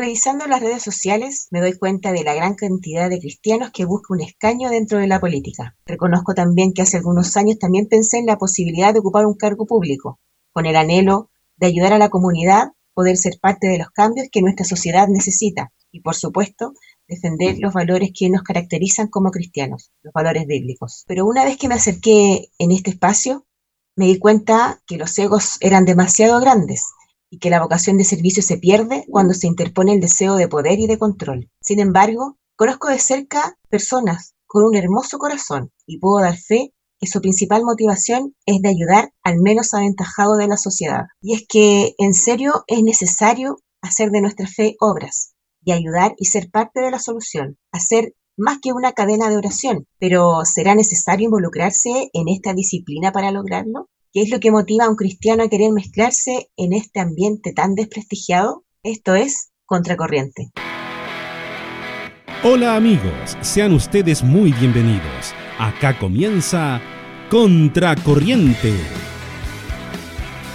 Revisando las redes sociales, me doy cuenta de la gran cantidad de cristianos que buscan un escaño dentro de la política. Reconozco también que hace algunos años también pensé en la posibilidad de ocupar un cargo público, con el anhelo de ayudar a la comunidad, poder ser parte de los cambios que nuestra sociedad necesita y, por supuesto, defender los valores que nos caracterizan como cristianos, los valores bíblicos. Pero una vez que me acerqué en este espacio, me di cuenta que los egos eran demasiado grandes y que la vocación de servicio se pierde cuando se interpone el deseo de poder y de control. Sin embargo, conozco de cerca personas con un hermoso corazón y puedo dar fe que su principal motivación es de ayudar al menos aventajado de la sociedad. Y es que en serio es necesario hacer de nuestra fe obras y ayudar y ser parte de la solución, hacer más que una cadena de oración, pero ¿será necesario involucrarse en esta disciplina para lograrlo? ¿Qué es lo que motiva a un cristiano a querer mezclarse en este ambiente tan desprestigiado? Esto es Contracorriente. Hola amigos, sean ustedes muy bienvenidos. Acá comienza Contracorriente.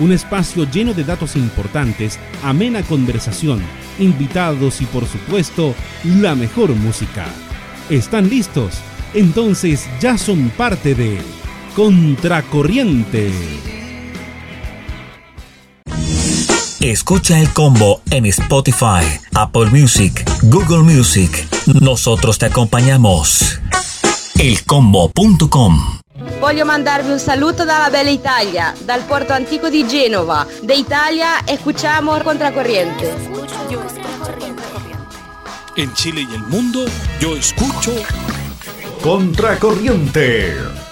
Un espacio lleno de datos importantes, amena conversación, invitados y por supuesto la mejor música. ¿Están listos? Entonces ya son parte de Contracorriente. Escucha el combo en Spotify, Apple Music, Google Music. Nosotros te acompañamos. Elcombo.com Voglio mandarvi un saluto dalla bella Italia, dal porto antico di Genova. De Italia escuchamos Contracorriente. En Chile y el mundo, yo escucho Contracorriente.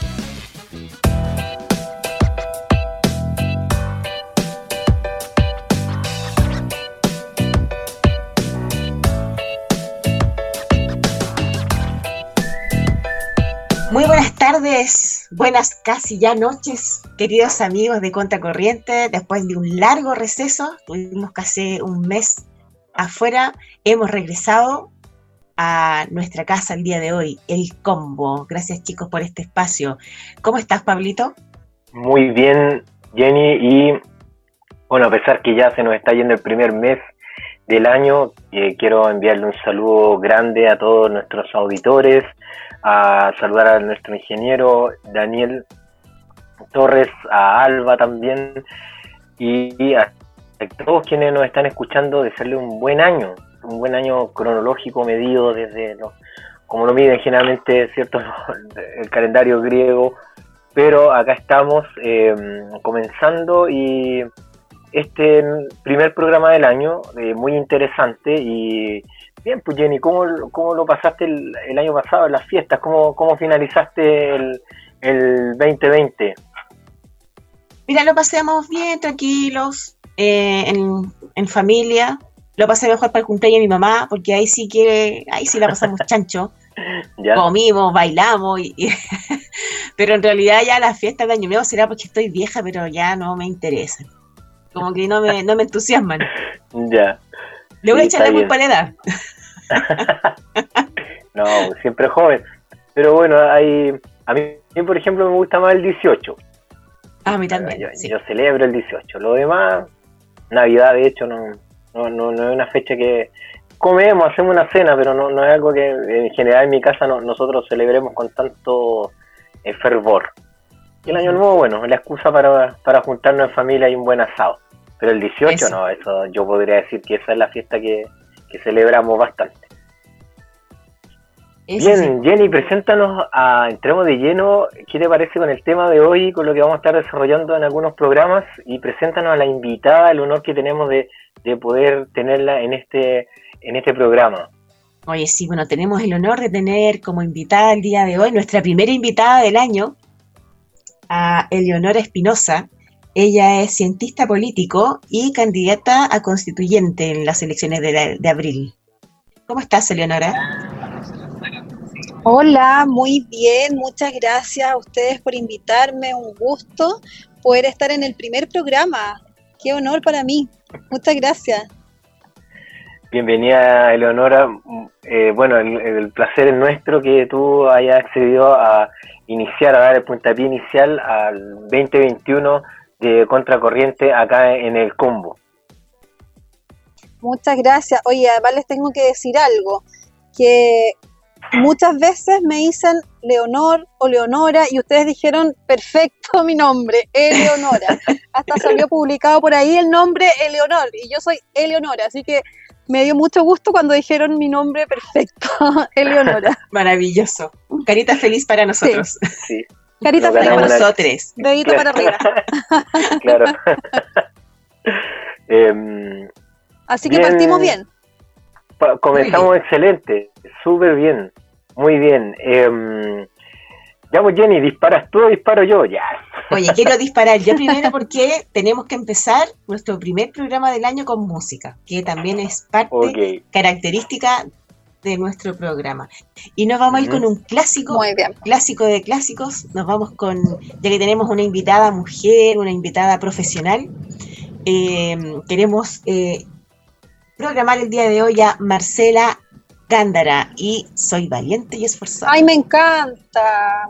Buenas casi ya noches, queridos amigos de Contracorriente. Después de un largo receso, tuvimos casi un mes afuera, hemos regresado a nuestra casa el día de hoy, el combo. Gracias chicos por este espacio. ¿Cómo estás, Pablito? Muy bien, Jenny, y bueno, a pesar que ya se nos está yendo el primer mes del año, eh, quiero enviarle un saludo grande a todos nuestros auditores, a saludar a nuestro ingeniero Daniel Torres, a Alba también y a todos quienes nos están escuchando desearle un buen año, un buen año cronológico medido desde como lo miden generalmente cierto el calendario griego, pero acá estamos eh, comenzando y este primer programa del año eh, muy interesante y Bien, pues Jenny, ¿cómo, cómo lo pasaste el, año pasado en las fiestas? ¿Cómo, cómo finalizaste el, el 2020? Mira, lo pasamos bien, tranquilos, eh, en, en, familia. Lo pasé mejor para el cumpleaños de mi mamá, porque ahí sí que, ahí sí la pasamos chancho. Comimos, bailamos, y, pero en realidad ya las fiestas de Año Nuevo será porque estoy vieja, pero ya no me interesan. Como que no me, no me entusiasman. Ya. Le voy a echar la culpa a la edad. no, siempre joven. Pero bueno, hay, a mí, por ejemplo, me gusta más el 18. A mí también. Yo, celebro el 18. Lo demás, Navidad, de hecho, no, no, no, no, es una fecha que comemos, hacemos una cena, pero no, no es algo que en general en mi casa nosotros celebremos con tanto eh, fervor. Y el año nuevo, bueno, es la excusa para, para juntarnos en familia y un buen asado. Pero el 18 no, eso yo podría decir que esa es la fiesta que, celebramos bastante. Bien, Jenny, preséntanos, a, entremos de lleno, ¿qué te parece con el tema de hoy, con lo que vamos a estar desarrollando en algunos programas? Y preséntanos a la invitada, el honor que tenemos de, de poder tenerla en este, en este programa. Oye, sí, bueno, tenemos el honor de tener como invitada el día de hoy, nuestra primera invitada del año, a Eleonora Espinosa. Ella es cientista político y candidata a constituyente en las elecciones de, abril. ¿Cómo estás, Eleonora? Hola, muy bien, muchas gracias a ustedes por invitarme, un gusto poder estar en el primer programa. Qué honor para mí. Muchas gracias. Bienvenida, Eleonora. Eh, bueno, el, el, placer es nuestro que tú hayas accedido a iniciar, a dar el puntapié inicial al 2021 de contracorriente acá en el combo. Muchas gracias. Oye, además les tengo que decir algo, que muchas veces me dicen Leonor o Leonora y ustedes dijeron perfecto mi nombre, Eleonora. Hasta salió publicado por ahí el nombre Eleonor y yo soy Eleonora, así que me dio mucho gusto cuando dijeron mi nombre perfecto, Eleonora. Maravilloso. Carita feliz para nosotros. Sí. Carita ganamos para una- Nosotros. Dedito para arriba. claro. Em, Así que Bien. partimos bien. pa- comenzamos excelente, súper bien, muy bien. Em, ya pues Jenny, ¿disparas tú o disparo yo? Ya. Oye, quiero disparar yo primero porque tenemos que empezar nuestro primer programa del año con música, que también es parte Ok. característica de nuestro programa. Y nos vamos a ir con un clásico, Muy bien. clásico de clásicos. Nos vamos con, ya que tenemos una invitada mujer, una invitada profesional, eh, queremos eh, programar el día de hoy a Marcela Gándara y Soy Valiente y Esforzada. Ay, me encanta.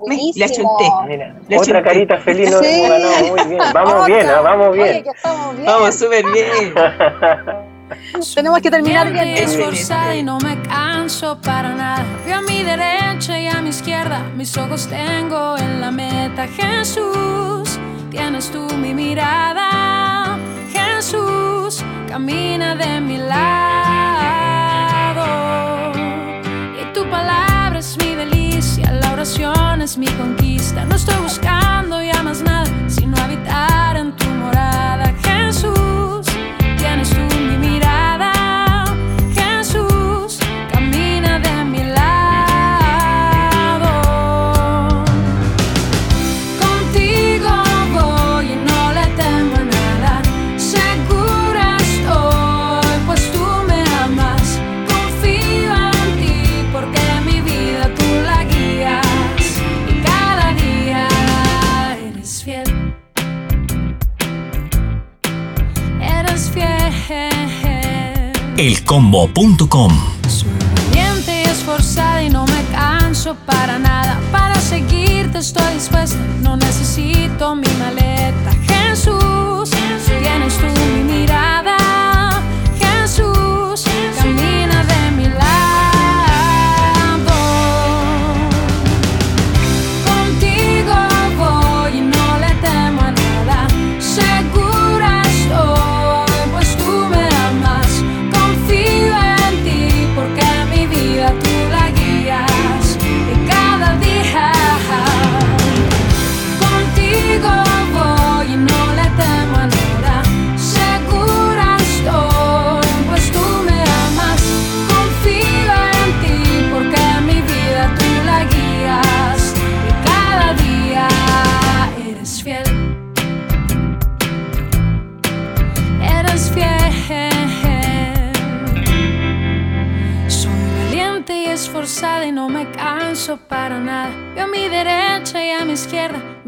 Me- la Buenísimo. chunté. Mira, Le otra chunté. carita feliz Sí. muy bien. Vamos bien. ¿ah? vamos Oye, bien. que estamos bien. Vamos súper bien. Tenemos que terminar bien. Esforzada y no me canso para nada. Veo a mi derecha y a mi izquierda. Mis ojos tengo en la meta. Jesús, tienes tú mi mirada. Jesús, camina de mi lado. Y tu palabra es mi delicia. La oración es mi conquista. No estoy buscando ya más nada, sino habitar en tu morada. Jesús, tienes tú elcombo.com. Soy valiente y esforzada y no me canso para nada. Para seguirte estoy dispuesta, no necesito mi maleta. Jesús, tienes tú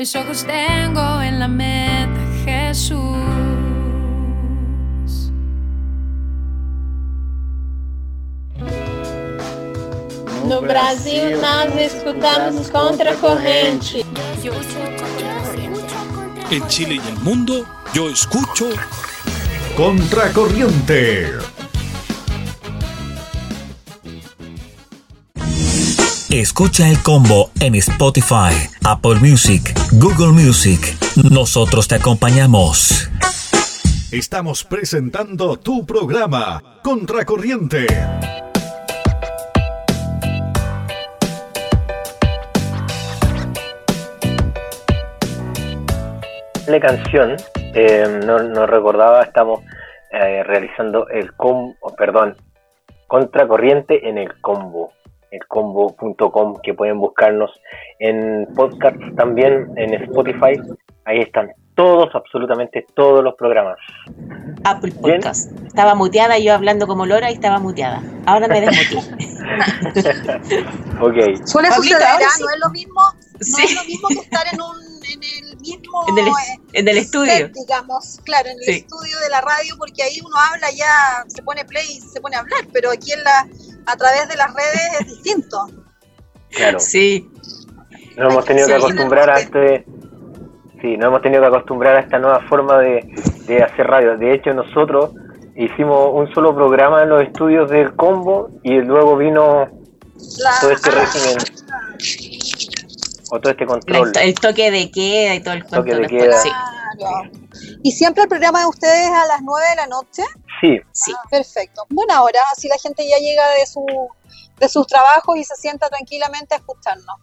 Mis ojos tengo en la meta, Jesús. No Brasil, nós escutamos contra corrente. En Chile y el mundo, yo escucho Contracorriente. Escucha el combo en Spotify, Apple Music, Google Music. Nosotros te acompañamos. Estamos presentando tu programa Contracorriente. La canción, eh, no, no recordaba, estamos eh, realizando el combo, perdón, contracorriente en el combo, elcombo.com, que pueden buscarnos en podcast también, en Spotify, ahí están todos, absolutamente todos los programas. Apple Bien. Podcast. Estaba muteada yo hablando como Lora y estaba muteada. Ahora me desmuteé. Ok, Suele suceder, ¿ah? sí. no es lo mismo, no Sí. es lo mismo que estar en un en el mismo En el, eh, en el estudio. set, digamos, claro, en el Sí. estudio de la radio, porque ahí uno habla ya, se pone play y se pone a hablar, pero aquí en la a través de las redes es distinto. claro. Sí, Nos hemos tenido que acostumbrar a este. Sí, nos hemos tenido que acostumbrar a esta nueva forma de, de hacer radio. De hecho, nosotros hicimos un solo programa en los estudios del combo y luego vino todo este régimen o todo este control. el toque de queda y todo el cuento. Toque de queda. sí. Claro. ¿Y siempre el programa de ustedes a las 9 de la noche? Sí, Sí. Perfecto. Buena hora, así la gente ya llega de, su, de sus trabajos y se sienta tranquilamente a escucharnos.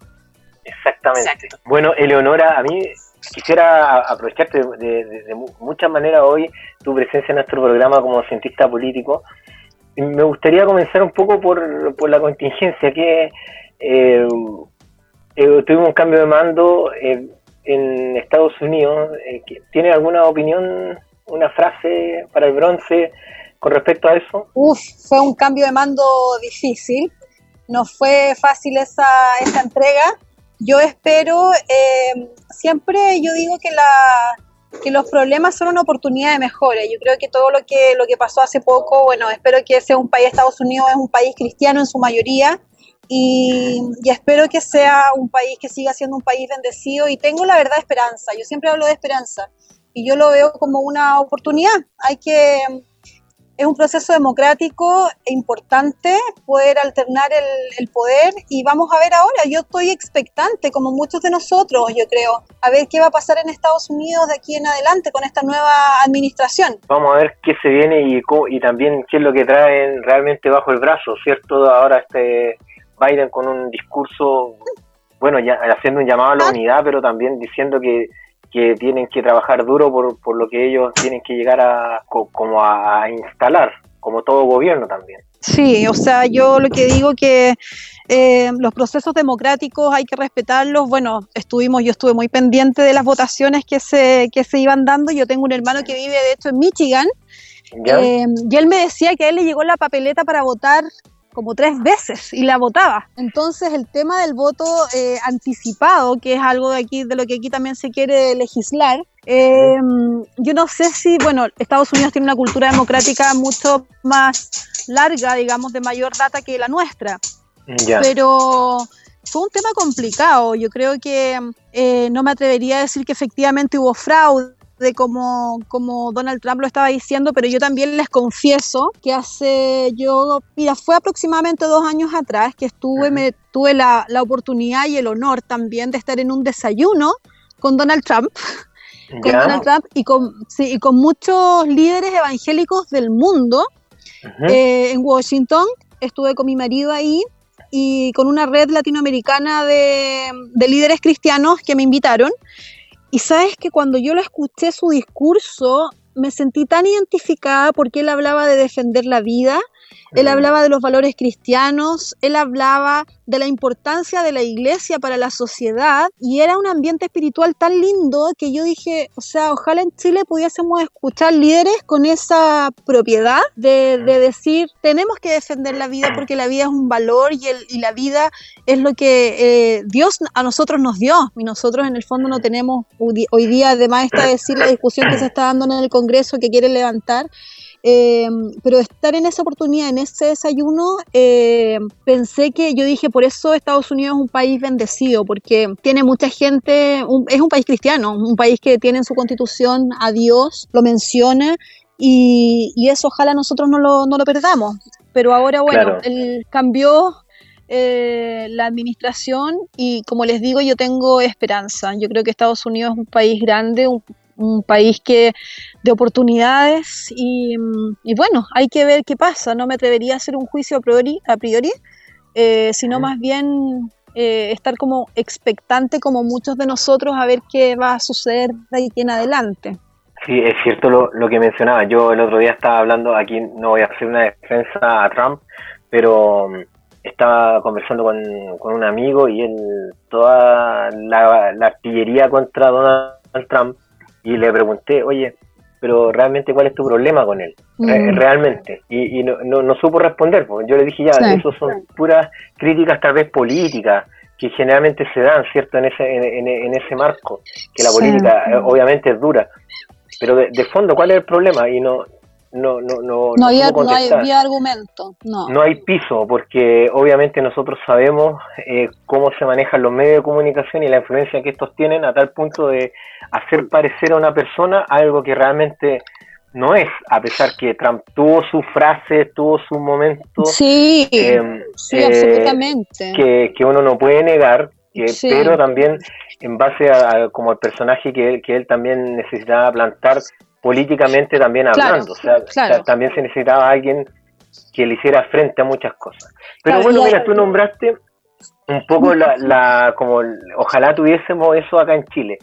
exactamente. Exacto. Bueno, Eleonora, a mí quisiera aprovecharte de, de- de mu- muchas maneras hoy tu presencia en nuestro programa como cientista político. Me gustaría comenzar un poco por, por la contingencia, que eh, eh, tuvimos un cambio de mando eh, en Estados Unidos. eh, ¿Tiene alguna opinión, una frase para el bronce con respecto a eso? Uf, fue un cambio de mando difícil. No fue fácil esa, esa entrega. Yo espero, eh, siempre yo digo que, la, que los problemas son una oportunidad de mejora. Yo creo que todo lo que, lo que pasó hace poco, bueno, espero que sea un país, Estados Unidos es un país cristiano en su mayoría. Y, espero que sea un país que siga siendo un país bendecido y tengo la verdad esperanza. Yo siempre hablo de esperanza y yo lo veo como una oportunidad. Hay que, es un proceso democrático e importante poder alternar el, poder y vamos a ver ahora, yo estoy expectante como muchos de nosotros, yo creo, a ver qué va a pasar en Estados Unidos de aquí en adelante con esta nueva administración. Vamos a ver qué se viene y, y también qué es lo que traen realmente bajo el brazo, ¿cierto? Ahora este Biden con un discurso, bueno, ya haciendo un llamado a la unidad, pero también diciendo que, que tienen que trabajar duro por, por lo que ellos tienen que llegar a co- como a, instalar, como todo gobierno también. Sí, o sea, yo lo que digo que eh, los procesos democráticos hay que respetarlos. Bueno, estuvimos, yo estuve muy pendiente de las votaciones que se, que se iban dando. Yo tengo un hermano que vive, de hecho, en Michigan. Eh, y él me decía que a él le llegó la papeleta para votar como tres veces y la votaba. Entonces el tema del voto eh, anticipado, que es algo de aquí de lo que aquí también se quiere legislar, eh, yo no sé si, bueno, Estados Unidos tiene una cultura democrática mucho más larga, digamos, de mayor data que la nuestra pero fue un tema complicado. Yo creo que eh, no me atrevería a decir que efectivamente hubo fraude. Como, como Donald Trump lo estaba diciendo, pero yo también les confieso que hace yo, mira, fue aproximadamente dos años atrás que estuve, me tuve la, la oportunidad y el honor también de estar en un desayuno con Donald Trump con. Donald Trump y con, sí, y con muchos líderes evangélicos del mundo eh, en Washington. Estuve con mi marido ahí y con una red latinoamericana de, de líderes cristianos que me invitaron. Y sabes que cuando yo lo escuché su discurso, me sentí tan identificada porque él hablaba de defender la vida, él hablaba de los valores cristianos, él hablaba de la importancia de la iglesia para la sociedad y era un ambiente espiritual tan lindo que yo dije, o sea, ojalá en Chile pudiésemos escuchar líderes con esa propiedad de, de decir, tenemos que defender la vida porque la vida es un valor y, el, y la vida es lo que eh, Dios a nosotros nos dio. Y nosotros en el fondo no tenemos hoy día, además está decir la discusión que se está dando en el Congreso que quiere levantar, eh, pero estar en esa oportunidad, en ese desayuno, eh, pensé que yo dije, por eso Estados Unidos es un país bendecido, porque tiene mucha gente, un- es un país cristiano, un país que tiene en su constitución a Dios, lo menciona, y, y eso ojalá nosotros no lo, no lo perdamos. Pero ahora, bueno, Claro. el, cambió eh, la administración y como les digo, yo tengo esperanza. Yo creo que Estados Unidos es un país grande, un, un país que de oportunidades y, mm, y bueno, hay que ver qué pasa. No me atrevería a hacer un juicio a priori, a priori eh, sino más bien eh, estar como expectante como muchos de nosotros a ver qué va a suceder de ahí en adelante. Sí, es cierto lo, lo que mencionaba. Yo el otro día estaba hablando, aquí no voy a hacer una defensa a Trump, pero mm, estaba conversando con, con un amigo y él, toda la, la artillería contra Donald Trump, y le pregunté, oye, pero realmente cuál es tu problema con él, Mm. realmente. Y, y no, no, no supo responder, pues yo le dije ya, Sí. eso son puras críticas tal vez políticas que generalmente se dan, ¿cierto? En ese, en, en- ese marco, que la política eh, obviamente es dura, pero de, de fondo, ¿cuál es el problema? Y no, no, no, no, No había, no contestar. había argumento, no. No hay piso, porque obviamente nosotros sabemos eh, cómo se manejan los medios de comunicación y la influencia que estos tienen a tal punto de hacer parecer a una persona algo que realmente no es, a pesar que Trump tuvo su frase, tuvo su momento. Sí, eh, sí, eh, absolutamente. que, que uno no puede negar, que- Sí. pero también en base a, a como el personaje que él, que él también necesitaba plantar políticamente también Claro, hablando, o sea, claro. o sea, también se necesitaba alguien que le hiciera frente a muchas cosas. Pero Claro, bueno, mira, tú nombraste un poco la, la como ojalá tuviésemos eso acá en Chile.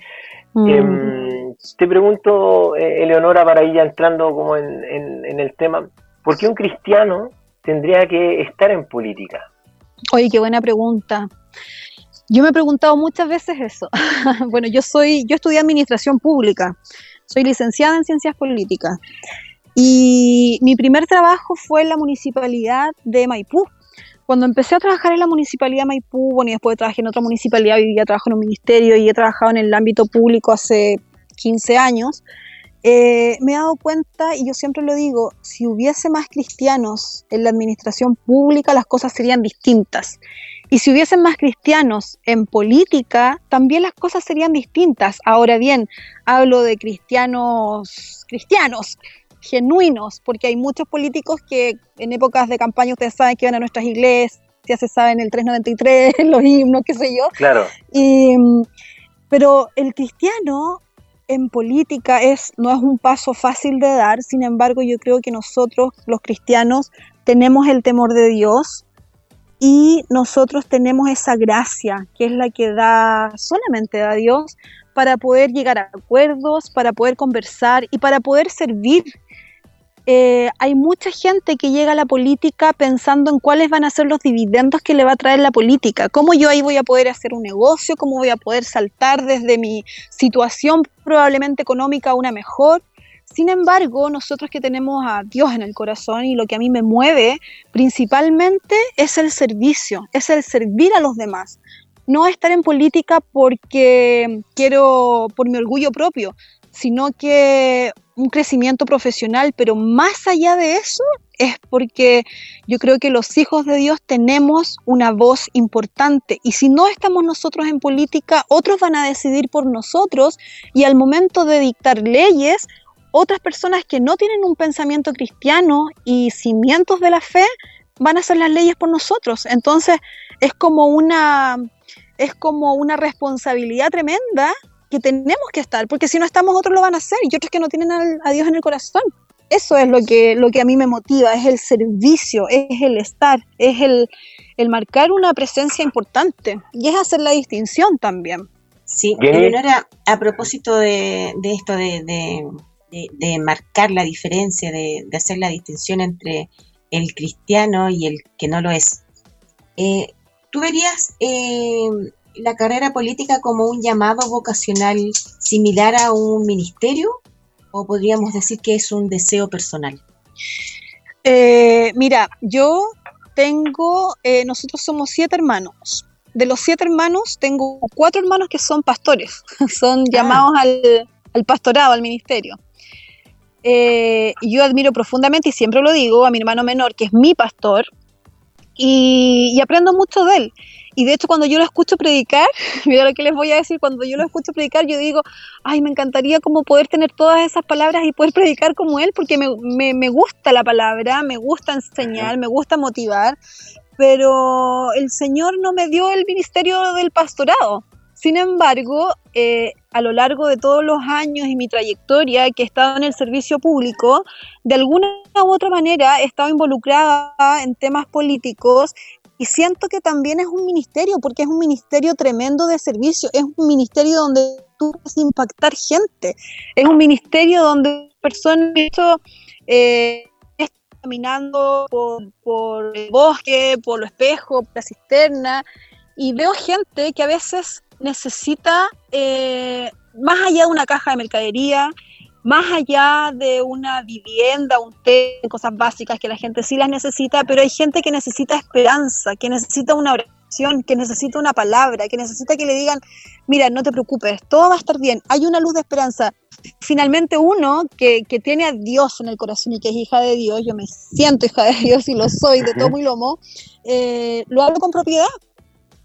Mm. Em, te pregunto, eh, Eleonora, para ir ya entrando como en, en- en el tema, ¿por qué un cristiano tendría que estar en política? Oye, qué buena pregunta. Yo me he preguntado muchas veces eso. bueno, yo soy, yo estudié administración pública, soy licenciada en ciencias políticas y mi primer trabajo fue en la municipalidad de Maipú. Cuando empecé a trabajar en la municipalidad de Maipú, bueno, y después trabajé en otra municipalidad, vivía, trabajo en un ministerio y he trabajado en el ámbito público hace 15 años, eh, me he dado cuenta, y yo siempre lo digo, si hubiese más cristianos en la administración pública, las cosas serían distintas. Y si hubiesen más cristianos en política, también las cosas serían distintas. Ahora bien, hablo de cristianos, cristianos, genuinos, porque hay muchos políticos que en épocas de campaña ustedes saben que van a nuestras iglesias, se saben el 393, los himnos, qué sé yo, Claro, y, pero el cristiano en política es, no es un paso fácil de dar, sin embargo yo creo que nosotros los cristianos tenemos el temor de Dios y nosotros tenemos esa gracia que es la que da solamente da Dios para poder llegar a acuerdos, para poder conversar y para poder servir. Eh, hay mucha gente que llega a la política pensando en cuáles van a ser los dividendos que le va a traer la política, cómo yo ahí voy a poder hacer un negocio, cómo voy a poder saltar desde mi situación probablemente económica a una mejor. Sin embargo, nosotros que tenemos a Dios en el corazón y lo que a mí me mueve principalmente es el servicio, es el servir a los demás. No estar en política porque quiero, por mi orgullo propio, sino que un crecimiento profesional, pero más allá de eso es porque yo creo que los hijos de Dios tenemos una voz importante y si no estamos nosotros en política, otros van a decidir por nosotros y al momento de dictar leyes, otras personas que no tienen un pensamiento cristiano y cimientos de la fe van a hacer las leyes por nosotros. Entonces es como una es como una responsabilidad tremenda que tenemos que estar, porque si no estamos otros lo van a hacer y otros que no tienen al- a Dios en el corazón. Eso es lo que, lo que a mí me motiva, es el servicio, es el estar, es el, el marcar una presencia importante y es hacer la distinción también. Sí. Eleonora, a propósito de, de esto de, de- de- de marcar la diferencia, de, de hacer la distinción entre el cristiano y el que no lo es, eh, ¿tú verías eh, la carrera política como un llamado vocacional similar a un ministerio? ¿O podríamos decir que es un deseo personal? Eh, mira, yo tengo, eh, nosotros somos siete hermanos. De los siete hermanos, tengo cuatro hermanos que son pastores, son llamados al, al pastorado, al ministerio. Eh, yo admiro profundamente, y siempre lo digo, a mi hermano menor, que es mi pastor, y, y aprendo mucho de él. Y de hecho, cuando yo lo escucho predicar, mira lo que les voy a decir, cuando yo lo escucho predicar, yo digo, ay, me encantaría como poder tener todas esas palabras y poder predicar como él, porque me, me- me gusta la palabra, me gusta enseñar, me gusta motivar, pero el Señor no me dio el ministerio del pastorado. Sin embargo, eh, a lo largo de todos los años y mi trayectoria que he estado en el servicio público, de alguna u otra manera he estado involucrada en temas políticos y siento que también es un ministerio, porque es un ministerio tremendo de servicio, es un ministerio donde tú puedes impactar gente, es un ministerio donde personas eh, están caminando por, por el bosque, por los espejos, por la cisterna, y veo gente que a veces necesita, eh, más allá de una caja de mercadería, más allá de una vivienda, un té, cosas básicas que la gente sí las necesita, pero hay gente que necesita esperanza, que necesita una oración, que necesita una palabra, que necesita que le digan, mira, no te preocupes, todo va a estar bien, hay una luz de esperanza. Finalmente uno que, que tiene a Dios en el corazón y que es hija de Dios, yo me siento hija de Dios y lo soy de tomo y lomo, eh, lo hablo con propiedad,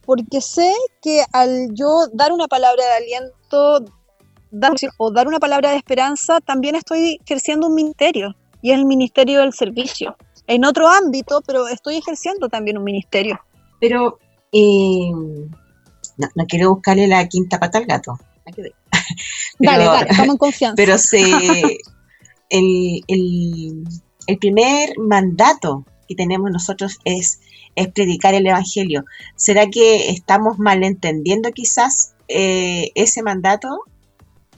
porque sé que al yo dar una palabra de aliento, dar, o dar una palabra de esperanza, también estoy ejerciendo un ministerio, y es el ministerio del servicio. En otro ámbito, pero estoy ejerciendo también un ministerio. Pero eh, no, no quiero buscarle la quinta pata al gato. Ver. dale, dale, estamos en confianza. Pero se, el, el, el primer mandato que tenemos nosotros es, es predicar el Evangelio. ¿Será que estamos malentendiendo quizás eh, ese mandato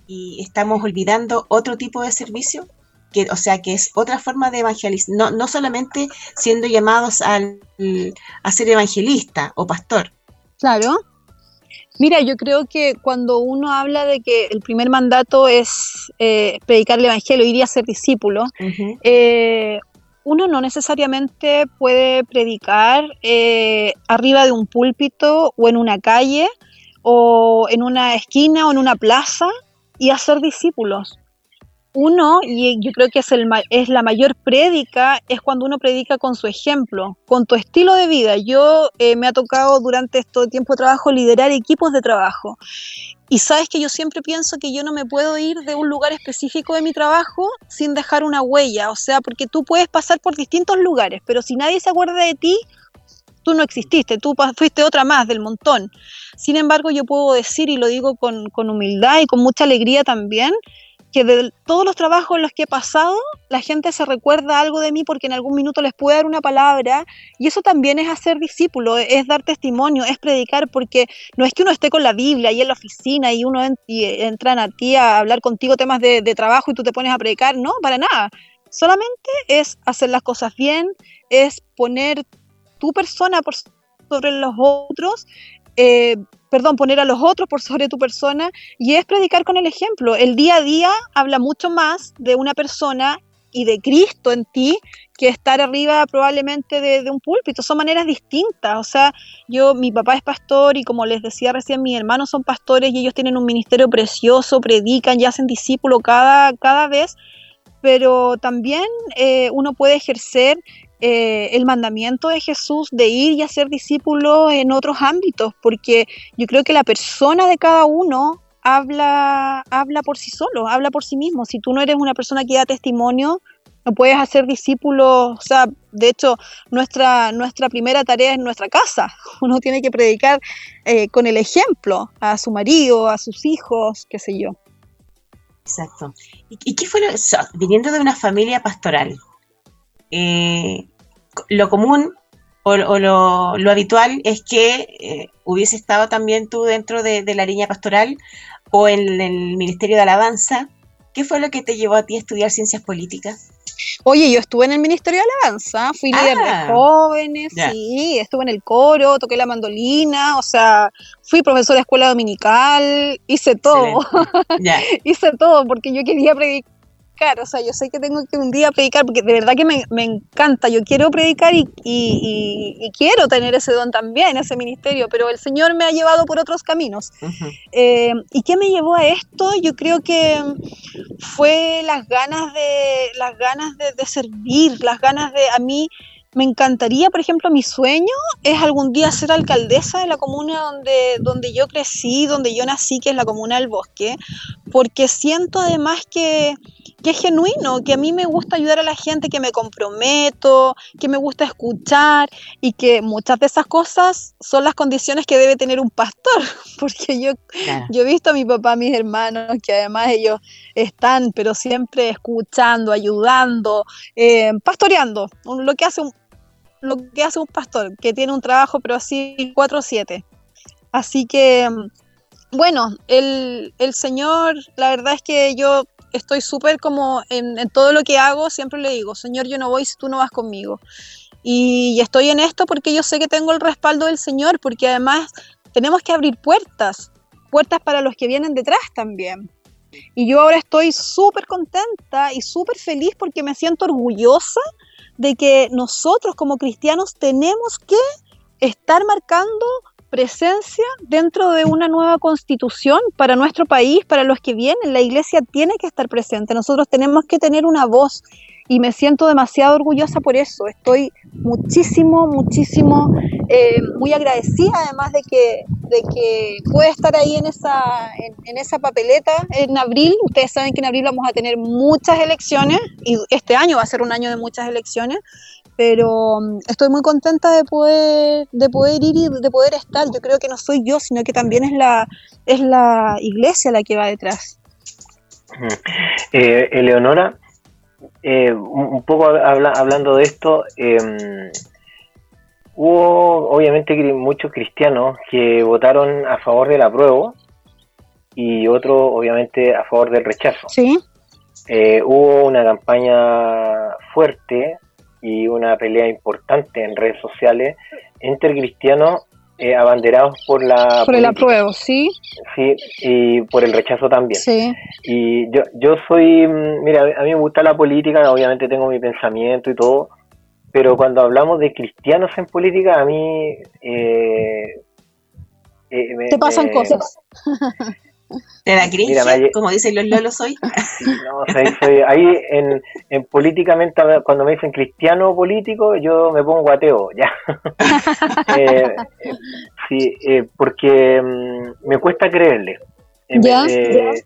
y estamos olvidando otro tipo de servicio? Que, o sea, que es otra forma de evangelizar, no, no solamente siendo llamados al, a ser evangelista o pastor. Claro. Mira, yo creo que cuando uno habla de que el primer mandato es eh, predicar el Evangelio, ir a ser discípulo, eh, uno no necesariamente puede predicar eh, arriba de un púlpito o en una calle o en una esquina o en una plaza y hacer discípulos. Uno, y yo creo que es, el, es la mayor prédica, es cuando uno predica con su ejemplo, con tu estilo de vida. Yo eh, me ha tocado durante este tiempo de trabajo liderar equipos de trabajo. Y sabes que yo siempre pienso que yo no me puedo ir de un lugar específico de mi trabajo sin dejar una huella. O sea, porque tú puedes pasar por distintos lugares, pero si nadie se acuerda de ti, tú no exististe, tú fuiste otra más del montón. Sin embargo, yo puedo decir, y lo digo con, humildad y con mucha alegría también, que de todos los trabajos en los que he pasado, la gente se recuerda algo de mí porque en algún minuto les puede dar una palabra y eso también es hacer discípulo, es dar testimonio, es predicar porque no es que uno esté con la Biblia ahí en la oficina y uno en- y entran a ti a hablar contigo temas de, de trabajo y tú te pones a predicar, no, para nada. Solamente es hacer las cosas bien, es poner tu persona por sobre los otros, eh, perdón, poner a los otros por sobre tu persona y es predicar con el ejemplo. El día a día habla mucho más de una persona y de Cristo en ti que estar arriba probablemente de, un púlpito. Son maneras distintas. O sea, yo, mi papá es pastor y como les decía recién, mis hermanos son pastores y ellos tienen un ministerio precioso, predican y hacen discípulo cada, cada vez, pero también eh, uno puede ejercer eh, el mandamiento de Jesús de ir y hacer discípulos en otros ámbitos, porque yo creo que la persona de cada uno habla, habla por sí solo, habla por sí mismo. Si tú no eres una persona que da testimonio, no puedes hacer discípulos, o sea, de hecho, nuestra, nuestra primera tarea es nuestra casa. Uno tiene que predicar eh, con el ejemplo a su marido, a sus hijos, qué sé yo. Exacto. ¿Y, qué fue lo, viniendo de una familia pastoral? Eh, lo común o, o lo, lo habitual es que eh, hubiese estado también tú dentro de, de la línea pastoral o en el Ministerio de Alabanza. ¿Qué fue lo que te llevó a ti a estudiar ciencias políticas? Oye, yo estuve en el Ministerio de Alabanza, fui líder Ah, de jóvenes, sí, estuve en el coro, toqué la mandolina, o sea, fui profesora de escuela dominical, hice todo, hice todo porque yo quería predicar, o sea, yo sé que tengo que un día predicar porque de verdad que me, me encanta, yo quiero predicar y, y- y- y quiero tener ese don también, ese ministerio, pero el Señor me ha llevado por otros caminos. Eh, ¿Y qué me llevó a esto? Yo creo que fue las ganas de las ganas de, de servir, las ganas de a mí me encantaría, por ejemplo, mi sueño es algún día ser alcaldesa de la comuna donde, donde yo crecí, donde yo nací, que es la comuna del bosque, porque siento además que, que es genuino, que a mí me gusta ayudar a la gente, que me comprometo, que me gusta escuchar y que muchas de esas cosas son las condiciones que debe tener un pastor, porque yo Claro. yo he visto a mi papá, a mis hermanos, que además ellos están, pero siempre escuchando, ayudando, eh, pastoreando, lo que hace un lo que hace un pastor, que tiene un trabajo, pero así 4-7. Así que, mm, bueno, el, el Señor, la verdad es que yo estoy súper como en, en todo lo que hago, siempre le digo, Señor, yo no voy si tú no vas conmigo. Y, y estoy en esto porque yo sé que tengo el respaldo del Señor, porque además tenemos que abrir puertas, puertas para los que vienen detrás también. Y yo ahora estoy súper contenta y súper feliz porque me siento orgullosa de que nosotros como cristianos tenemos que estar marcando presencia dentro de una nueva constitución para nuestro país, para los que vienen. La iglesia tiene que estar presente, nosotros tenemos que tener una voz y me siento demasiado orgullosa por eso. Estoy muchísimo, muchísimo, eh, muy agradecida además de que de que puede estar ahí en esa, en, esa papeleta en abril. Ustedes saben que en abril vamos a tener muchas elecciones y este año va a ser un año de muchas elecciones pero mm, estoy muy contenta de poder de poder ir y de poder estar yo creo que no soy yo sino que también es la es la iglesia la que va detrás Ujú. Eh, Eleonora, eh, un poco habla- hablando de esto, eh, hubo obviamente muchos cristianos que votaron a favor del apruebo y otros obviamente a favor del rechazo. sí Eh, hubo una campaña fuerte y una pelea importante en redes sociales entre cristianos eh, abanderados por la por el política, apruebo sí sí, y por el rechazo también. sí Y yo, yo soy, mm, mira, a mí me gusta la política, obviamente tengo mi pensamiento y todo, pero cuando hablamos de cristianos en política, a mí... eh, eh, me- te pasan me- cosas ¿Te da cringe? Mira, me- Como dicen los lolos hoy. No, o sea, soy- ahí en, en políticamente, cuando me dicen cristiano político, yo me pongo ateo, ya. Eh, eh, sí, eh, porque mm, me cuesta creerle. Eh, Ya, eh,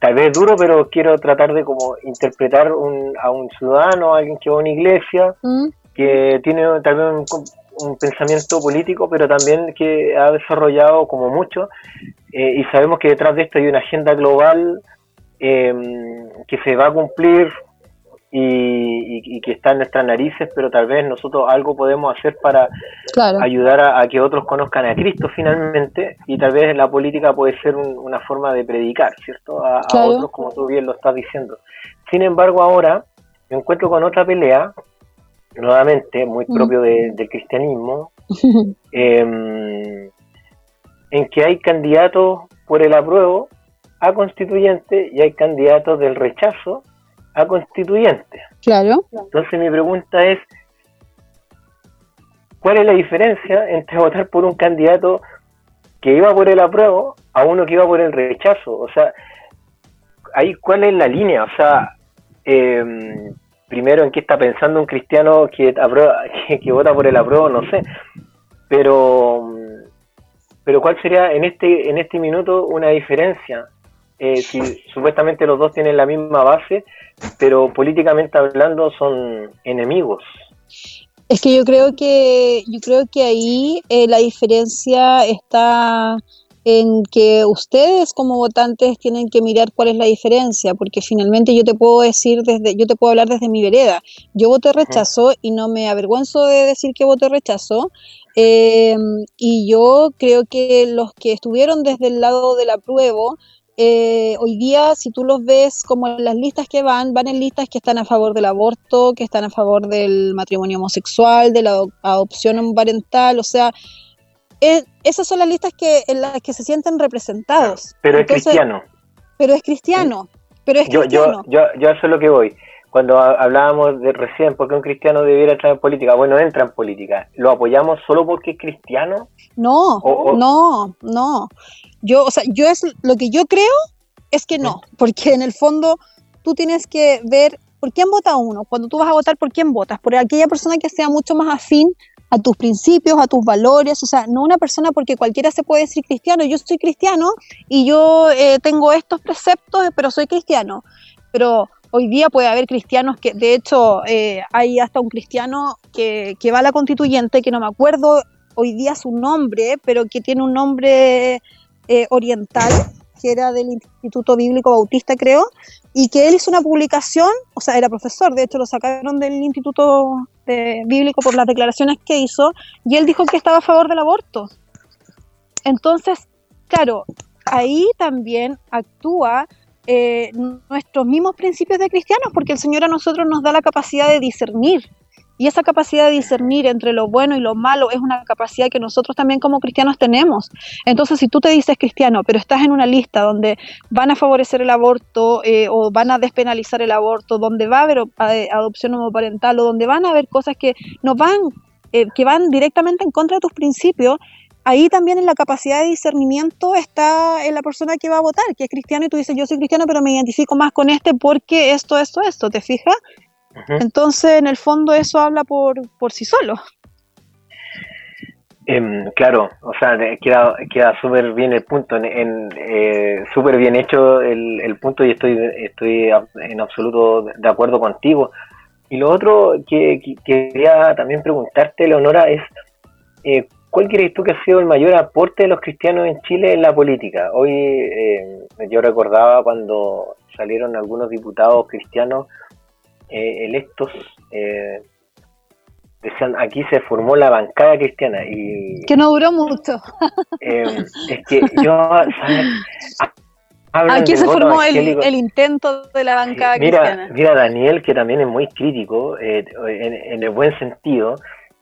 Tal vez duro, pero quiero tratar de como interpretar un- a un ciudadano, a alguien que va a una iglesia, Mm, que tiene tal vez un, un pensamiento político, pero también que ha desarrollado como mucho, eh, y sabemos que detrás de esto hay una agenda global eh, que se va a cumplir y, y- y que está en nuestras narices, pero tal vez nosotros algo podemos hacer para claro ayudar a, a que otros conozcan a Cristo finalmente, y tal vez la política puede ser un- una forma de predicar, ¿cierto? A, otros, como tú bien lo estás diciendo. Sin embargo, ahora me encuentro con otra pelea, nuevamente, muy Mm. propio de- del cristianismo, em, en que hay candidatos por el apruebo a constituyente y hay candidatos del rechazo a constituyente. claro Entonces mi pregunta es, ¿cuál es la diferencia entre votar por un candidato que iba por el apruebo a uno que iba por el rechazo? O sea, ahí cuál es la línea? O sea, em, primero en qué está pensando un cristiano que, aprueba, que, que vota por el apruebo, no sé. Pero, pero ¿cuál sería en este, en este minuto una diferencia? Eh, si supuestamente los dos tienen la misma base, pero políticamente hablando son enemigos. Es que yo creo que yo creo que ahí eh, la diferencia está en que ustedes como votantes tienen que mirar cuál es la diferencia, porque finalmente yo te puedo decir desde, yo te puedo hablar desde mi vereda. Yo voté rechazo y no me avergüenzo de decir que voté rechazo. eh, y yo creo que los que estuvieron desde el lado del apruebo, eh, hoy día, si tú los ves como en las listas que van, van en listas que están a favor del aborto, que están a favor del matrimonio homosexual, de la ado- adopción parental, o sea, eh, esas son las listas que en las que se sienten representados. Pero es cristiano. Pero es cristiano. Pero es Yo, cristiano. yo, yo, yo a eso es lo que voy. Cuando ha- hablábamos de recién, ¿por qué un cristiano debiera entrar en política? Bueno, entra en política. ¿Lo apoyamos solo porque es cristiano? No, O- o- no, no. Yo, o sea, yo es lo que yo creo es que no, porque en el fondo tú tienes que ver por quién vota uno. Cuando tú vas a votar, ¿por quién votas? Por aquella persona que sea mucho más afín a tus principios, a tus valores, o sea, no una persona porque cualquiera se puede decir cristiano, yo soy cristiano y yo eh, tengo estos preceptos, pero soy cristiano. Pero hoy día puede haber cristianos que, de hecho, eh, hay hasta un cristiano que, que va a la constituyente, que no me acuerdo hoy día su nombre, pero que tiene un nombre eh, oriental, que era del Instituto Bíblico Bautista, creo, y que él hizo una publicación, o sea, era profesor, de hecho lo sacaron del Instituto de- Bíblico por las declaraciones que hizo, y él dijo que estaba a favor del aborto. Entonces, claro, ahí también actúa eh, nuestros mismos principios de cristianos, porque el Señor a nosotros nos da la capacidad de discernir. Y esa capacidad de discernir entre lo bueno y lo malo es una capacidad que nosotros también como cristianos tenemos. Entonces, si tú te dices cristiano, pero estás en una lista donde van a favorecer el aborto eh, o van a despenalizar el aborto, donde va a haber eh, adopción homoparental o donde van a haber cosas que nos van, eh, que van directamente en contra de tus principios, ahí también en la capacidad de discernimiento está en la persona que va a votar, que es cristiano y tú dices, yo soy cristiano, pero me identifico más con este porque esto, esto, esto, ¿te fijas? Entonces, en el fondo, eso habla por, por sí solo. Em, claro, o sea, queda, queda súper bien el punto, en, en, eh, súper bien hecho el, el punto y estoy, estoy en absoluto de acuerdo contigo. Y lo otro que, que quería también preguntarte, Leonora, es eh, ¿cuál crees tú que ha sido el mayor aporte de los cristianos en Chile en la política? Hoy eh, yo recordaba cuando salieron algunos diputados cristianos eh, electos, eh, decían, aquí se formó la bancada cristiana y Que no duró mucho. eh, es que yo, Aquí se formó el, intento de la bancada Mira, cristiana. mira Daniel, que también es muy crítico, eh, en, en el buen sentido.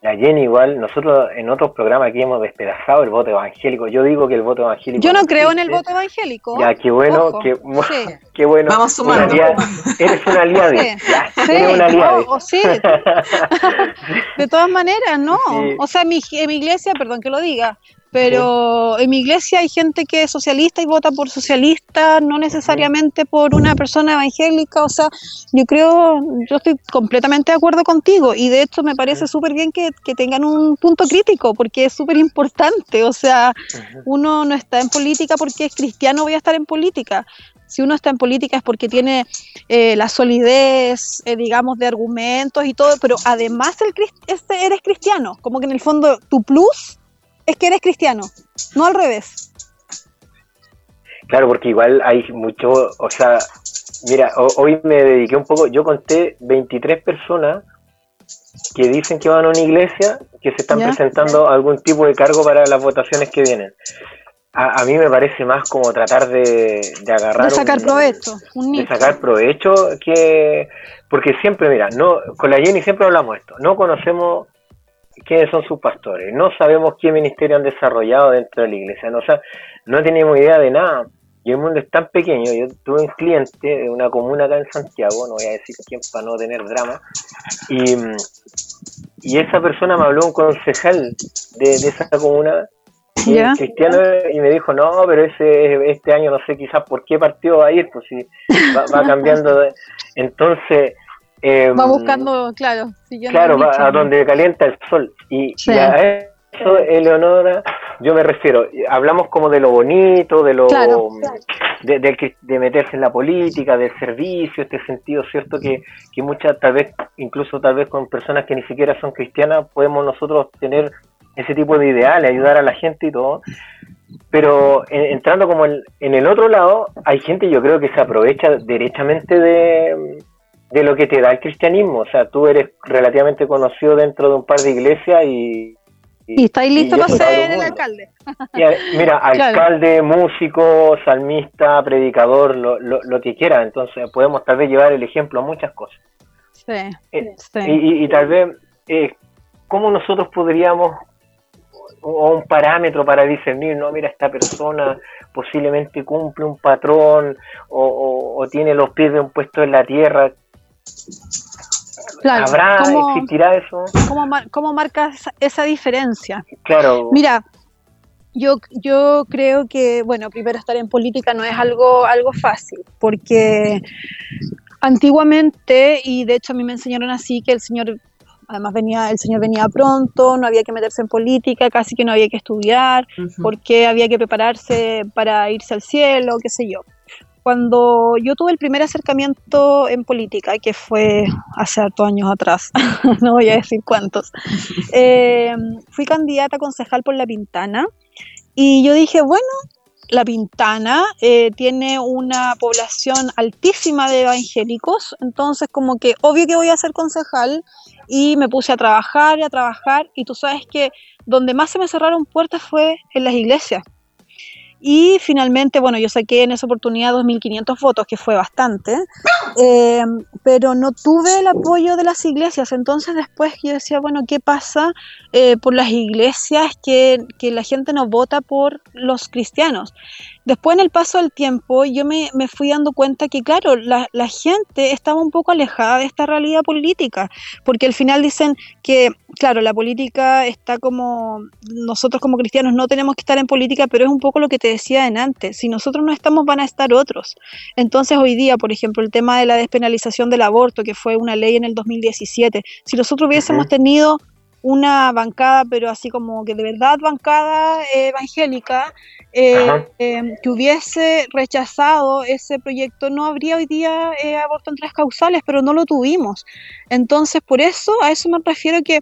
La Jenny igual, nosotros en otros programas aquí hemos despedazado el voto evangélico. Yo digo que el voto evangélico... Yo no creo en el voto evangélico. Ya, qué bueno, qué, sí. qué bueno. Vamos sumando. Una aliada- eres una aliada. Sí, sí, eres una aliada. no, sí. De todas maneras, no. Sí. O sea, mi, en mi iglesia, perdón que lo diga, pero en mi iglesia hay gente que es socialista y vota por socialista, no necesariamente por una persona evangélica. O sea, yo creo, yo estoy completamente de acuerdo contigo y de hecho me parece súper bien que, que tengan un punto crítico porque es súper importante. O sea, uno no está en política porque es cristiano, voy a estar en política. Si uno está en política es porque tiene eh, la solidez, eh, digamos, de argumentos y todo, pero además el, este, eres cristiano, como que en el fondo tu plus es que eres cristiano, no al revés. Claro, porque igual hay mucho, o sea, mira, ho- hoy me dediqué un poco, yo conté 23 personas que dicen que van a una iglesia que se están Ya. presentando algún tipo de cargo para las votaciones que vienen. A, a mí me parece más como tratar de, de agarrar... De sacar un- provecho, un de sacar provecho que porque siempre mira no con la Jenny siempre hablamos esto no conocemos quiénes son sus pastores. No sabemos qué ministerio han desarrollado dentro de la iglesia no o sea no tenemos idea de nada. Y el mundo es tan pequeño. Yo tuve un cliente de una comuna acá en Santiago no voy a decir quién para no tener drama y, y esa persona me habló un concejal de, de esa comuna y cristiano y me dijo no pero ese este año no sé quizás por qué partido va a ir pues si va, va cambiando de- entonces em, Va buscando, claro, claro va a donde calienta el sol y, Sí. y a eso Eleonora yo me refiero hablamos como de lo bonito de lo Claro. de, de que- de meterse en la política del servicio este sentido cierto que, que muchas tal vez incluso tal vez con personas que ni siquiera son cristianas podemos nosotros tener ese tipo de ideales ayudar a la gente y todo pero en- entrando como en, en el otro lado, hay gente yo creo que se aprovecha derechamente de, de lo que te da el cristianismo. O sea, tú eres relativamente conocido dentro de un par de iglesias y... Y estáis y para eso para ser el alcalde. Y, mira, Claro. alcalde, músico, salmista, predicador, lo, lo, lo que quiera. Entonces podemos tal vez llevar el ejemplo a muchas cosas. Sí, Eh, sí. y, y- tal vez, eh, ¿cómo nosotros podríamos, o o un parámetro para discernir, no, mira, esta persona posiblemente cumple un patrón o, o- o tiene los pies de un puesto en la tierra? Claro, ¿Habrá, ¿cómo- existirá eso? ¿Cómo, mar- cómo marcas esa, esa diferencia? Claro, Mira, yo, yo creo que, bueno, primero estar en política no es algo, algo fácil, porque antiguamente, y de hecho a mí me enseñaron así, que el señor, además venía, el señor venía pronto, no había que meterse en política, casi que no había que estudiar, porque había que prepararse para irse al cielo, qué sé yo. Cuando yo tuve el primer acercamiento en política, que fue hace hartos años atrás, no voy a decir cuántos, eh, fui candidata a concejal por La Pintana y yo dije, bueno, La Pintana eh, tiene una población altísima de evangélicos, entonces como que obvio que voy a ser concejal y me puse a trabajar y a trabajar y tú sabes que donde más se me cerraron puertas fue en las iglesias. Y finalmente, bueno, yo saqué en esa oportunidad 2.500 votos, que fue bastante, eh, pero no tuve el apoyo de las iglesias. Entonces después yo decía, bueno, ¿qué pasa eh, por las iglesias que, que la gente no vota por los cristianos? Después en el paso del tiempo yo me, me fui dando cuenta que, claro, la, la gente estaba un poco alejada de esta realidad política, porque al final dicen que, claro, la política está como, nosotros como cristianos no tenemos que estar en política, pero es un poco lo que te decía en antes, si nosotros no estamos van a estar otros. Entonces hoy día, por ejemplo, el tema de la despenalización del aborto, que fue una ley en el 2017, si nosotros hubiésemos tenido una bancada, pero así como que de verdad bancada eh, evangélica, eh, eh, que hubiese rechazado ese proyecto, no habría hoy día eh, aborto en tres causales, pero no lo tuvimos. Entonces, por eso, a eso me refiero que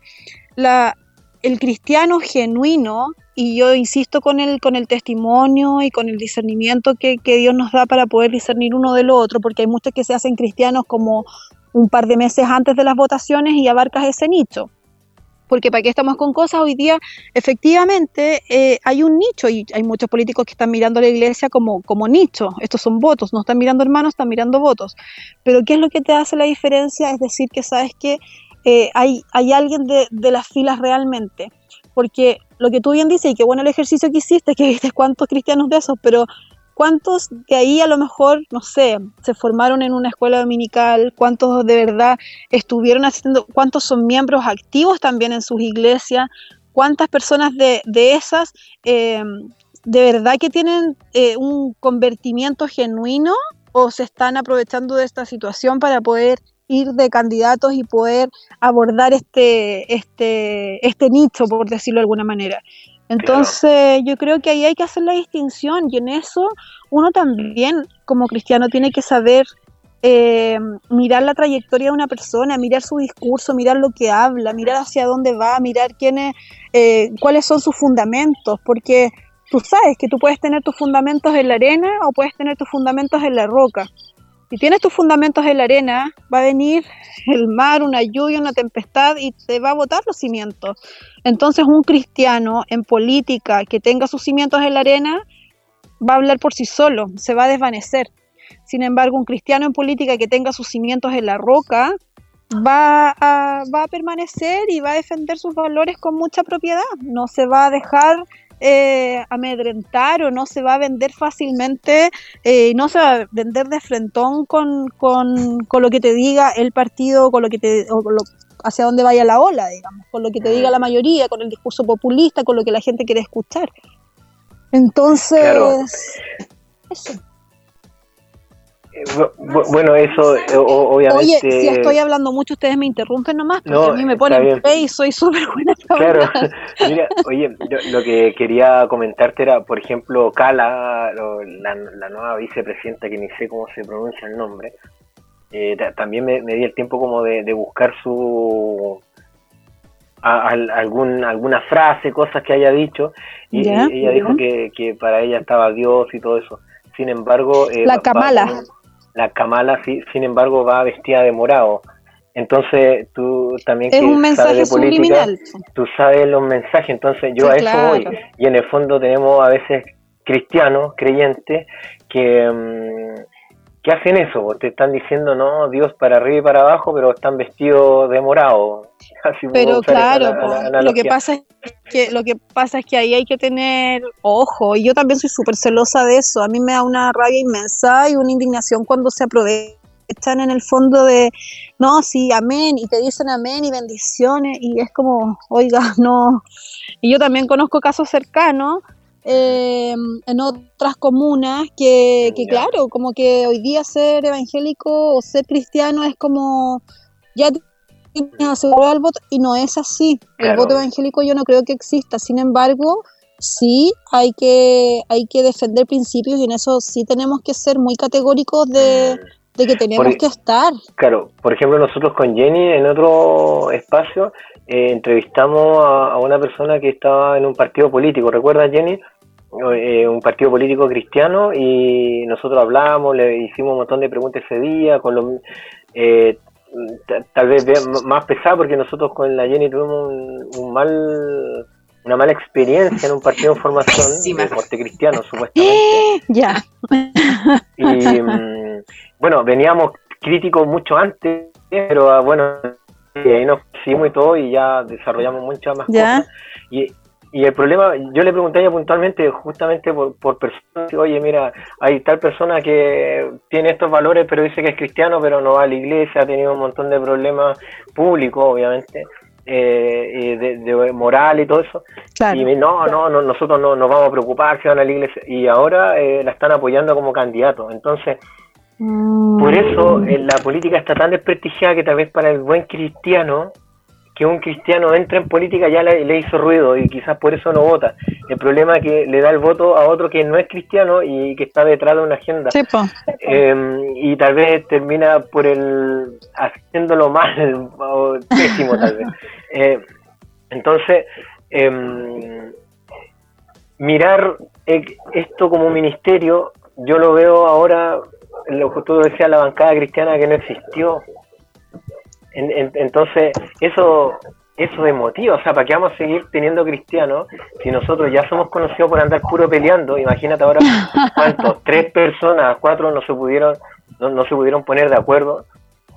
la, el cristiano genuino, y yo insisto con el, con el testimonio y con el discernimiento que, que Dios nos da para poder discernir uno de lo otro, porque hay muchos que se hacen cristianos como un par de meses antes de las votaciones y abarcas ese nicho. Porque para qué estamos con cosas, hoy día efectivamente eh, hay un nicho y hay muchos políticos que están mirando a la iglesia como, como nicho. Estos son votos, no están mirando hermanos, están mirando votos. Pero ¿qué es lo que te hace la diferencia? Es decir, que sabes que eh, hay, hay alguien de, de las filas realmente. Porque lo que tú bien dices, y qué bueno el ejercicio que hiciste, que viste cuántos cristianos de esos, pero ¿cuántos de ahí a lo mejor, no sé, se formaron en una escuela dominical? ¿Cuántos de verdad estuvieron haciendo, cuántos son miembros activos también en sus iglesias? ¿Cuántas personas de, esas eh, de verdad que tienen eh, un convertimiento genuino o se están aprovechando de esta situación para poder ir de candidatos y poder abordar este, este, este nicho, por decirlo de alguna manera. Entonces, yo creo que ahí hay que hacer la distinción y en eso uno también, como cristiano, tiene que saber eh, mirar la trayectoria de una persona, mirar su discurso, mirar lo que habla, mirar hacia dónde va, mirar quiénes, eh, cuáles son sus fundamentos, porque tú sabes que tú puedes tener tus fundamentos en la arena o puedes tener tus fundamentos en la roca. Si tienes tus fundamentos en la arena, va a venir el mar, una lluvia, una tempestad y te va a botar los cimientos. Entonces un cristiano en política que tenga sus cimientos en la arena va a hablar por sí solo, se va a desvanecer. Sin embargo, un cristiano en política que tenga sus cimientos en la roca va a, va a permanecer y va a defender sus valores con mucha propiedad. No se va a dejar eh, amedrentar o no se va a vender fácilmente, eh, no se va a vender de frentón con, con, con lo que te diga el partido, con lo que te, o lo- hacia dónde vaya la ola, digamos, con lo que te diga la mayoría, con el discurso populista, con lo que la gente quiere escuchar. Entonces, Claro. eso. Bu- bu- Bueno, eso eh, obviamente. Oye, si estoy hablando mucho, ustedes me interrumpen nomás, porque No, a mí me ponen fe y soy súper buena Claro, mira, oye, yo lo que quería comentarte era, por ejemplo, Cala, lo- la, la nueva vicepresidenta, que ni sé cómo se pronuncia el nombre, eh, ta- también me, me di el tiempo como de, de buscar su a- al- algún, alguna frase, cosas que haya dicho, y, Ya, y ella dijo que, que para ella estaba Dios y todo eso. Sin embargo, eh, La va Kamala. La Kamala, sin embargo, va vestida de morado. Entonces, tú también Es que un sabes mensaje de política, subliminal. tú sabes los mensajes, entonces yo Sí, a eso claro. voy. Y en el fondo tenemos a veces cristianos, creyentes, que, mm, que hacen eso, pues, te están diciendo, no, Dios para arriba y para abajo, pero están vestidos de morado. Así Pero claro, ana- lo que pasa es que lo que pasa es que ahí hay que tener ojo y yo también soy súper celosa de eso. A mí me da una rabia inmensa y una indignación cuando se aprovechan en el fondo de no, sí, amén y te dicen amén y bendiciones y es como, oiga, no. Y yo también conozco casos cercanos eh, en otras comunas que, claro, como que hoy día ser evangélico o ser cristiano es como ya tienes asegurado el voto y no es así. El voto evangélico yo no creo que exista. Sin embargo, sí hay que hay que defender principios y en eso sí tenemos que ser muy categóricos de, de que tenemos Por- que estar. Claro, por ejemplo, nosotros con Jenny en otro espacio eh, entrevistamos a, a una persona que estaba en un partido político, ¿recuerdas Jenny? Eh, un partido político cristiano y nosotros hablamos, le hicimos un montón de preguntas ese día, con los, eh, ta- tal vez más pesado porque nosotros con la Jenny tuvimos un, un mal una mala experiencia en un partido en formación Pésima. de corte cristiano supuestamente Ya. y mm, bueno, veníamos críticos mucho antes, pero ah, bueno, y ahí nos pusimos y todo y ya desarrollamos muchas más Ya. cosas. Y, y el problema, yo le pregunté a ella puntualmente, justamente por, por personas, oye, mira, hay tal persona que tiene estos valores, pero dice que es cristiano, pero no va a la iglesia, ha tenido un montón de problemas públicos, obviamente, eh, de, de moral y todo eso. Claro. Y no, no, no, nosotros no nos vamos a preocupar si van a la iglesia. Y ahora eh, la están apoyando como candidato. Entonces. Por eso eh, la política está tan desprestigiada que tal vez para el buen cristiano que un cristiano entre en política ya le, le, hizo ruido y quizás por eso no vota. El problema es que le da el voto a otro que no es cristiano y que está detrás de una agenda. Eh, y tal vez termina por el haciéndolo mal o pésimo tal vez. Eh, entonces, em, mirar esto como ministerio, yo lo veo ahora, lo que tú decías, la bancada cristiana que no existió entonces, eso eso motivo, o sea, ¿para qué vamos a seguir teniendo cristianos si nosotros ya somos conocidos por andar puro peleando? Imagínate ahora cuántos, tres personas, cuatro no se pudieron, no, se pudieron poner de acuerdo.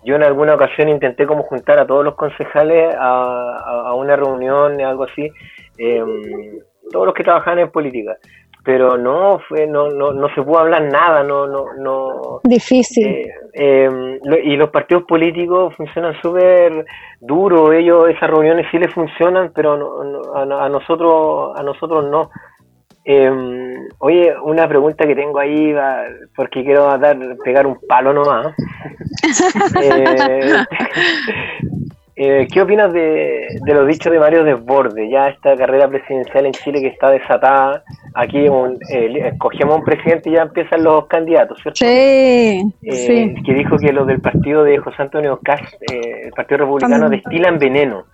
Yo en alguna ocasión intenté como juntar a todos los concejales a, una reunión, algo así, eh, todos los que trabajaban en política pero no fue no, no, no se pudo hablar nada no no no. Difícil. Eh, em, y los partidos políticos funcionan súper duro ellos esas reuniones sí les funcionan pero a, nosotros a nosotros no. Eh, oye una pregunta que tengo ahí porque quiero dar pegar un palo nomás eh, eh, ¿Qué opinas de, de los dichos de Mario Desborde? Ya esta carrera presidencial en Chile que está desatada, aquí un, eh, escogemos un presidente y ya empiezan los candidatos, ¿cierto? Sí, eh, Que dijo que los del partido de José Antonio Cast, eh, el Partido Republicano, destilan veneno.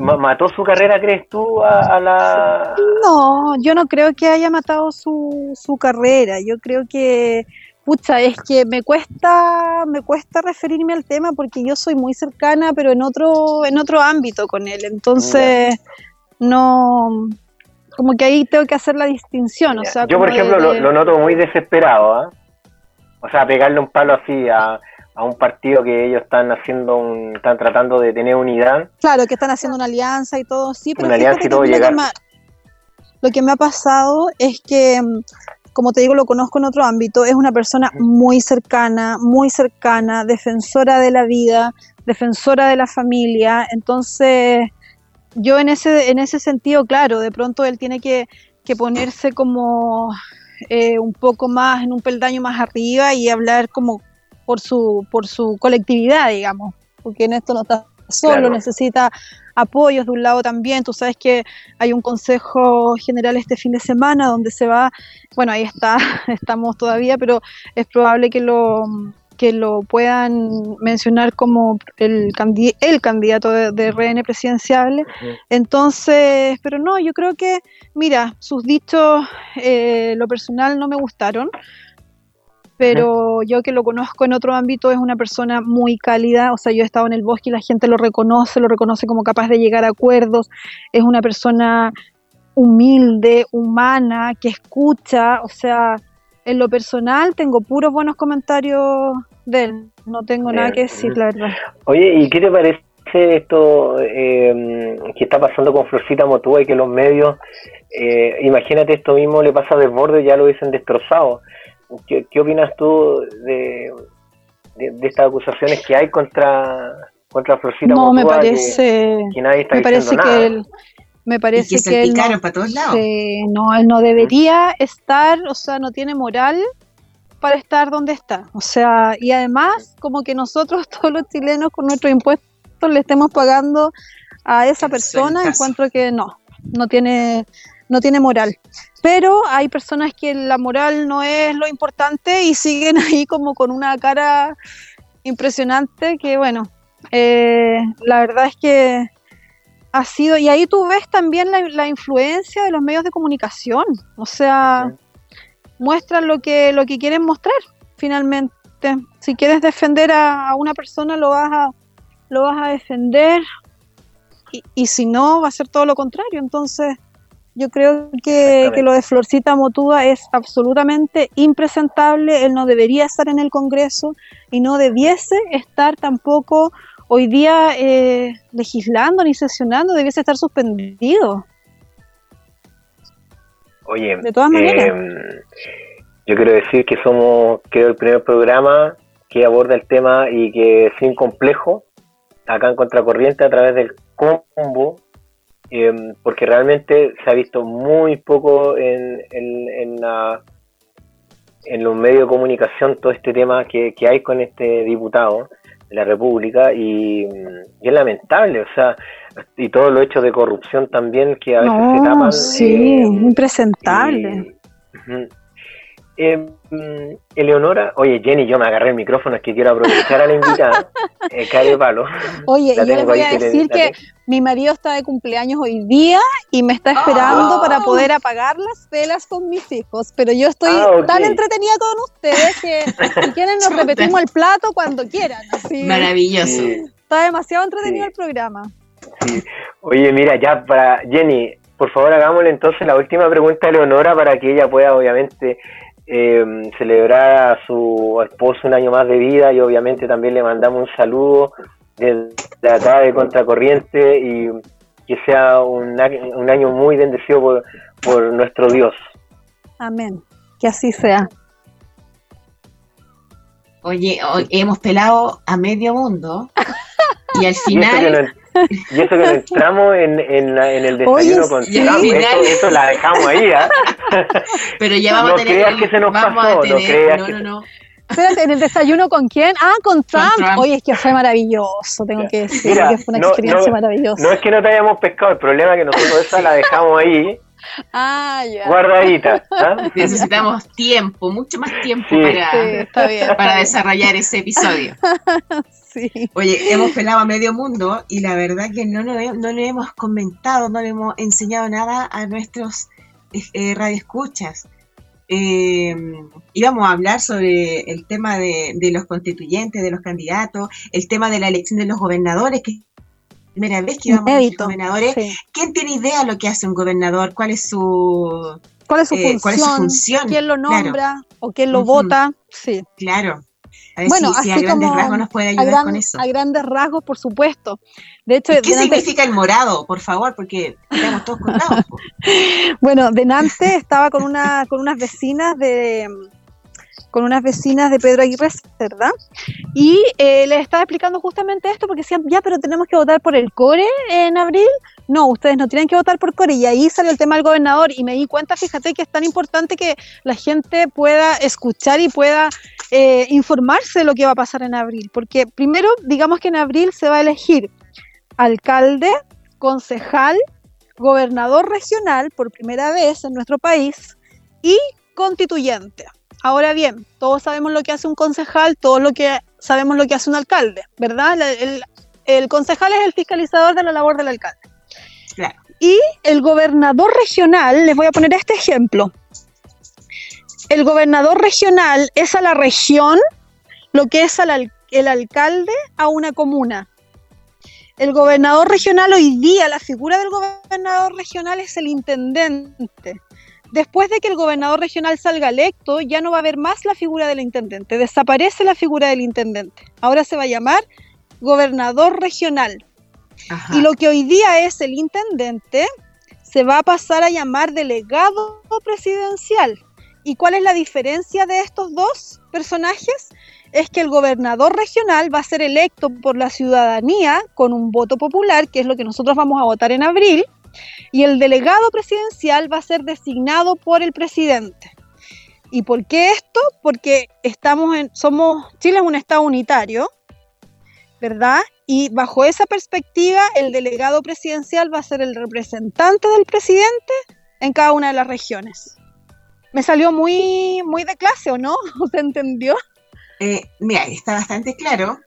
¿Mató su carrera, crees tú, a, la...? No, yo no creo que haya matado su, su carrera. Yo creo que Pucha, es que me cuesta, me cuesta referirme al tema porque yo soy muy cercana, pero en otro, en otro ámbito con él. Entonces, no, como que ahí tengo que hacer la distinción. O sea, yo, por ejemplo, lo, noto muy desesperado. ¿ah? O sea, pegarle un palo así a, a un partido que ellos están haciendo, un, están tratando de tener unidad. Claro, que están haciendo una alianza y todo, sí, pero una alianza y todo llegar. lo que me ha pasado es que como te digo, lo conozco en otro ámbito, es una persona muy cercana, muy cercana, defensora de la vida, defensora de la familia. Entonces, yo en ese, en ese sentido, claro, de pronto él tiene que, ponerse como eh, un poco más, en un peldaño más arriba y hablar como por su, por su colectividad, digamos, porque en esto no está solo, necesita apoyos de un lado también. Tú sabes que hay un consejo general este fin de semana donde se va, bueno, ahí está, estamos todavía, pero es probable que lo que lo puedan mencionar como el, el candidato de, de RN presidencial. Entonces, pero no, yo creo que, mira, sus dichos, eh, lo personal no me gustaron pero yo que lo conozco en otro ámbito es una persona muy cálida, o sea, yo he estado en el bosque y la gente lo reconoce, lo reconoce como capaz de llegar a acuerdos, es una persona humilde, humana, que escucha, o sea, en lo personal tengo puros buenos comentarios de él, no tengo nada que decir, la verdad. Oye, ¿y qué te parece esto eh, que está pasando con Florcita Motúa y que los medios, eh, imagínate esto mismo le pasa a Desborde, ya lo dicen destrozado? ¿Qué, opinas tú de, de, estas acusaciones que hay contra, contra Florcita No, me parece, que, nadie está me parece que él, me parece que, él no, para todos lados. no, él no debería estar, o sea, no tiene moral para estar donde está. O sea, y además, como que nosotros, todos los chilenos, con nuestros impuestos, le estemos pagando a esa persona, encuentro que no, no tiene, no tiene moral pero hay personas que la moral no es lo importante y siguen ahí como con una cara impresionante que bueno, eh, la verdad es que ha sido, y ahí tú ves también la, influencia de los medios de comunicación, o sea, muestran lo que, lo que quieren mostrar finalmente. Si quieres defender a, una persona, lo vas a, lo vas a defender, y, y si no, va a ser todo lo contrario. Entonces, yo creo que, lo de Florcita Motúa es absolutamente impresentable, él no debería estar en el Congreso y no debiese estar tampoco hoy día eh, legislando ni sesionando, debiese estar suspendido. Oye, de todas maneras. Em, yo quiero decir que somos, creo, el primer programa que aborda el tema y que sin complejo, acá en Contracorriente, a través del combo Em, porque realmente se ha visto muy poco en, en, los medios de comunicación todo este tema que, hay con este diputado. de la República y, y es lamentable, o sea, y todos los hechos de corrupción también que a veces se tapan. sí, eh, impresentable. y-. Eh, Eleonora, oye Jenny, yo me agarré el micrófono, es que quiero aprovechar a la invitada, eh, cae palo. Oye, yo les voy a que le- decir que mi marido está de cumpleaños hoy día y me está esperando para poder apagar las velas con mis hijos, pero yo estoy Ah, tan entretenida con ustedes que si quieren nos repetimos el plato cuando quieran. Así, Maravilloso. Está demasiado entretenido Sí. el programa. Sí. Oye, mira, ya para Jenny, por favor hagámosle entonces la última pregunta a Leonora para que ella pueda obviamente eh, celebrar a su esposo un año más de vida y obviamente también le mandamos un saludo desde acá de Contracorriente y que sea un, un año muy bendecido por, por nuestro Dios. Amén. Que así sea. Oye, hoy hemos pelado a medio mundo y al final y eso que entramos en, en, la- en el desayuno Oye, con. Trump, eso, la dejamos ahí, ¿ah? pero ya vamos No a tener creas que se nos vamos pasó, a no tener, creas no, que no, no. Espérate, ¿en el desayuno con quién? Ah, con Trump. Trump. Oye, es que fue maravilloso, tengo que decir Mira, que fue una no- experiencia no- maravillosa. No es que no te hayamos pescado, el problema es que nosotros esa la dejamos ahí, Ah, ya. guardadita. ¿ah? Necesitamos tiempo, mucho más tiempo Sí. Sí, para, está bien. está para bien. desarrollar ese episodio. Sí. Oye, hemos pelado a medio mundo y la verdad que no, he- no le hemos comentado, no le hemos enseñado nada a nuestros eh, radioescuchas. Eh, íbamos a hablar sobre el tema de, de los constituyentes, de los candidatos, el tema de la elección de los gobernadores, que es la primera vez que íbamos a elegir Inédito. gobernadores. Sí. ¿Quién tiene idea de lo que hace un gobernador? ¿Cuál es su...? ¿Cuál es su Eh, función? ¿cuál es su función? ¿Quién lo Claro. nombra o quién lo vota? Sí. Claro. A ver Bueno, si, si a así grandes como rasgos nos puede ayudar gran- con eso. a grandes rasgos, por supuesto. De hecho, ¿Y ¿Qué delante- significa el morado, por favor? Porque estamos todos colgados. po. bueno, Denante estaba con una con unas vecinas de con unas vecinas de Pedro Aguirre ¿verdad? Y eh, les estaba explicando justamente esto porque decían, ya, pero tenemos que votar por el core en abril. No, ustedes no tienen que votar por core. Y ahí salió el tema del gobernador y me di cuenta, fíjate, que es tan importante que la gente pueda escuchar y pueda eh, informarse de lo que va a pasar en abril. Porque primero, digamos que en abril se va a elegir alcalde, concejal, gobernador regional por primera vez en nuestro país y constituyente. Ahora bien, todos sabemos lo que hace un concejal, todos lo que sabemos lo que hace un alcalde, ¿verdad? El, el- el concejal es el fiscalizador de la labor del alcalde. Y el gobernador regional, les voy a poner este ejemplo. El gobernador regional es a la región lo que es al- el alcalde a una comuna. El gobernador regional hoy día, la figura del gobernador regional es el intendente. Después de que el gobernador regional salga electo, ya no va a haber más la figura del intendente. Desaparece la figura del intendente. Ahora se va a llamar gobernador regional. Y lo que hoy día es el intendente se va a pasar a llamar delegado presidencial. ¿Y cuál es la diferencia de estos dos personajes? Es que el gobernador regional va a ser electo por la ciudadanía con un voto popular, que es lo que nosotros vamos a votar en abril, y el delegado presidencial va a ser designado por el presidente. ¿Y por qué esto? Porque estamos en, somos, Chile es un estado unitario, ¿verdad? Y bajo esa perspectiva, el delegado presidencial va a ser el representante del presidente en cada una de las regiones. Me salió muy, muy de clase, ¿o no? ¿Se entendió? Eh, mira, está bastante claro.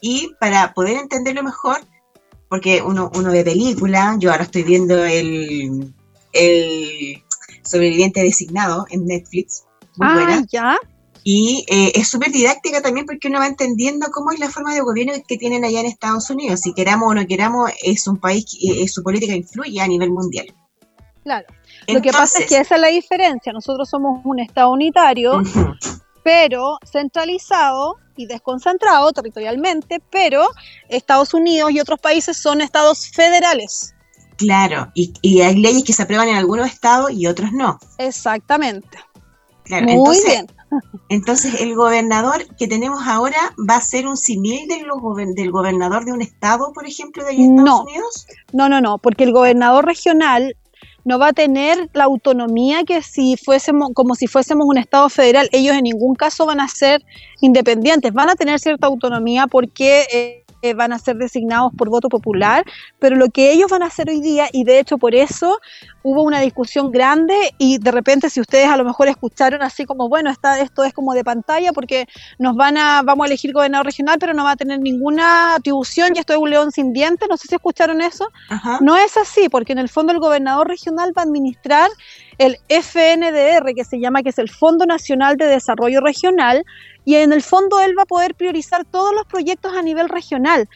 Y para poder entenderlo mejor, porque uno, uno ve película, yo ahora estoy viendo el, el sobreviviente designado en Netflix, muy ah, buena. ya. Y eh, es súper didáctica también porque uno va entendiendo cómo es la forma de gobierno que tienen allá en Estados Unidos. Si queramos o no queramos, es un país que eh, su política influye a nivel mundial. Claro. Lo que pasa es que esa es la diferencia. Nosotros somos un estado unitario, pero centralizado y desconcentrado territorialmente, pero Estados Unidos y otros países son estados federales. Claro, y, y hay leyes que se aprueban en algunos estados y otros no. Exactamente. Claro, Muy entonces, bien. Entonces el gobernador que tenemos ahora va a ser un simil gober- del gobernador de un estado, por ejemplo, de Estados No. Unidos. No, no, no, porque el gobernador regional no va a tener la autonomía que si fuésemos, como si fuésemos un Estado federal. Ellos en ningún caso van a ser independientes, van a tener cierta autonomía porque eh, van a ser designados por voto popular, pero lo que ellos van a hacer hoy día, y de hecho por eso hubo una discusión grande y de repente si ustedes a lo mejor escucharon así como, bueno, está, esto es como de pantalla porque nos van a, vamos a elegir gobernador regional, pero no va a tener ninguna atribución y esto es un león sin dientes, no sé si escucharon eso. Ajá. No es así, porque en el fondo el gobernador regional va a administrar el FNDR, que se llama, que es el Fondo Nacional de Desarrollo Regional, y en el fondo él va a poder priorizar todos los proyectos a nivel regional.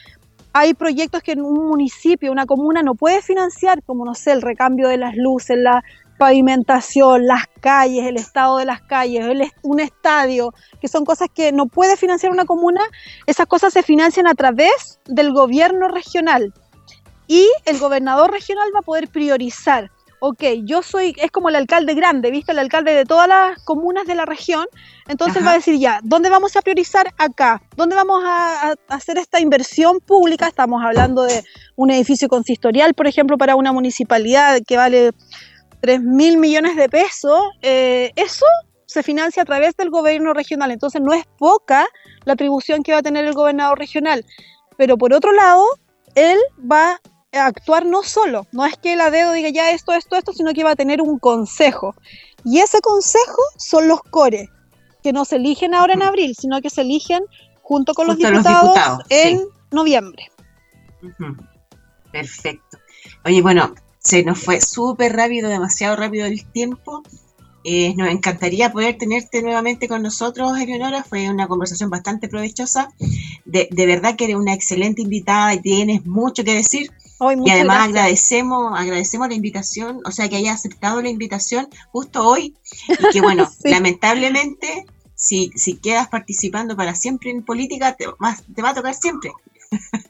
Hay proyectos que en un municipio, una comuna no puede financiar, como no sé, el recambio de las luces, la pavimentación, las calles, el estado de las calles, un estadio, que son cosas que no puede financiar una comuna, esas cosas se financian a través del gobierno regional. Y el gobernador regional va a poder priorizar. Ok, yo soy, es como el alcalde grande, ¿viste? El alcalde de todas las comunas de la región. Entonces Ajá. va a decir ya, ¿dónde vamos a priorizar acá? ¿Dónde vamos a, a hacer esta inversión pública? Estamos hablando de un edificio consistorial, por ejemplo, para una municipalidad que vale 3 mil millones de pesos. Eh, eso se financia a través del gobierno regional. Entonces no es poca la atribución que va a tener el gobernador regional. Pero por otro lado, él va actuar no solo, no es que él a dedo diga ya esto, esto, esto, sino que va a tener un consejo. Y ese consejo son los core, que no se eligen ahora en abril, sino que se eligen junto con los Junto a los diputados, diputados, en sí. noviembre. Perfecto. Oye, bueno, se nos fue súper rápido, demasiado rápido el tiempo. Eh, nos encantaría poder tenerte nuevamente con nosotros, Eleonora. Fue una conversación bastante provechosa. De, de verdad que eres una excelente invitada y tienes mucho que decir. Y además gracias. agradecemos, agradecemos la invitación, o sea que haya aceptado la invitación justo hoy. Y que bueno, Sí. lamentablemente, si, si quedas participando para siempre en política, te, vas- te va a tocar siempre.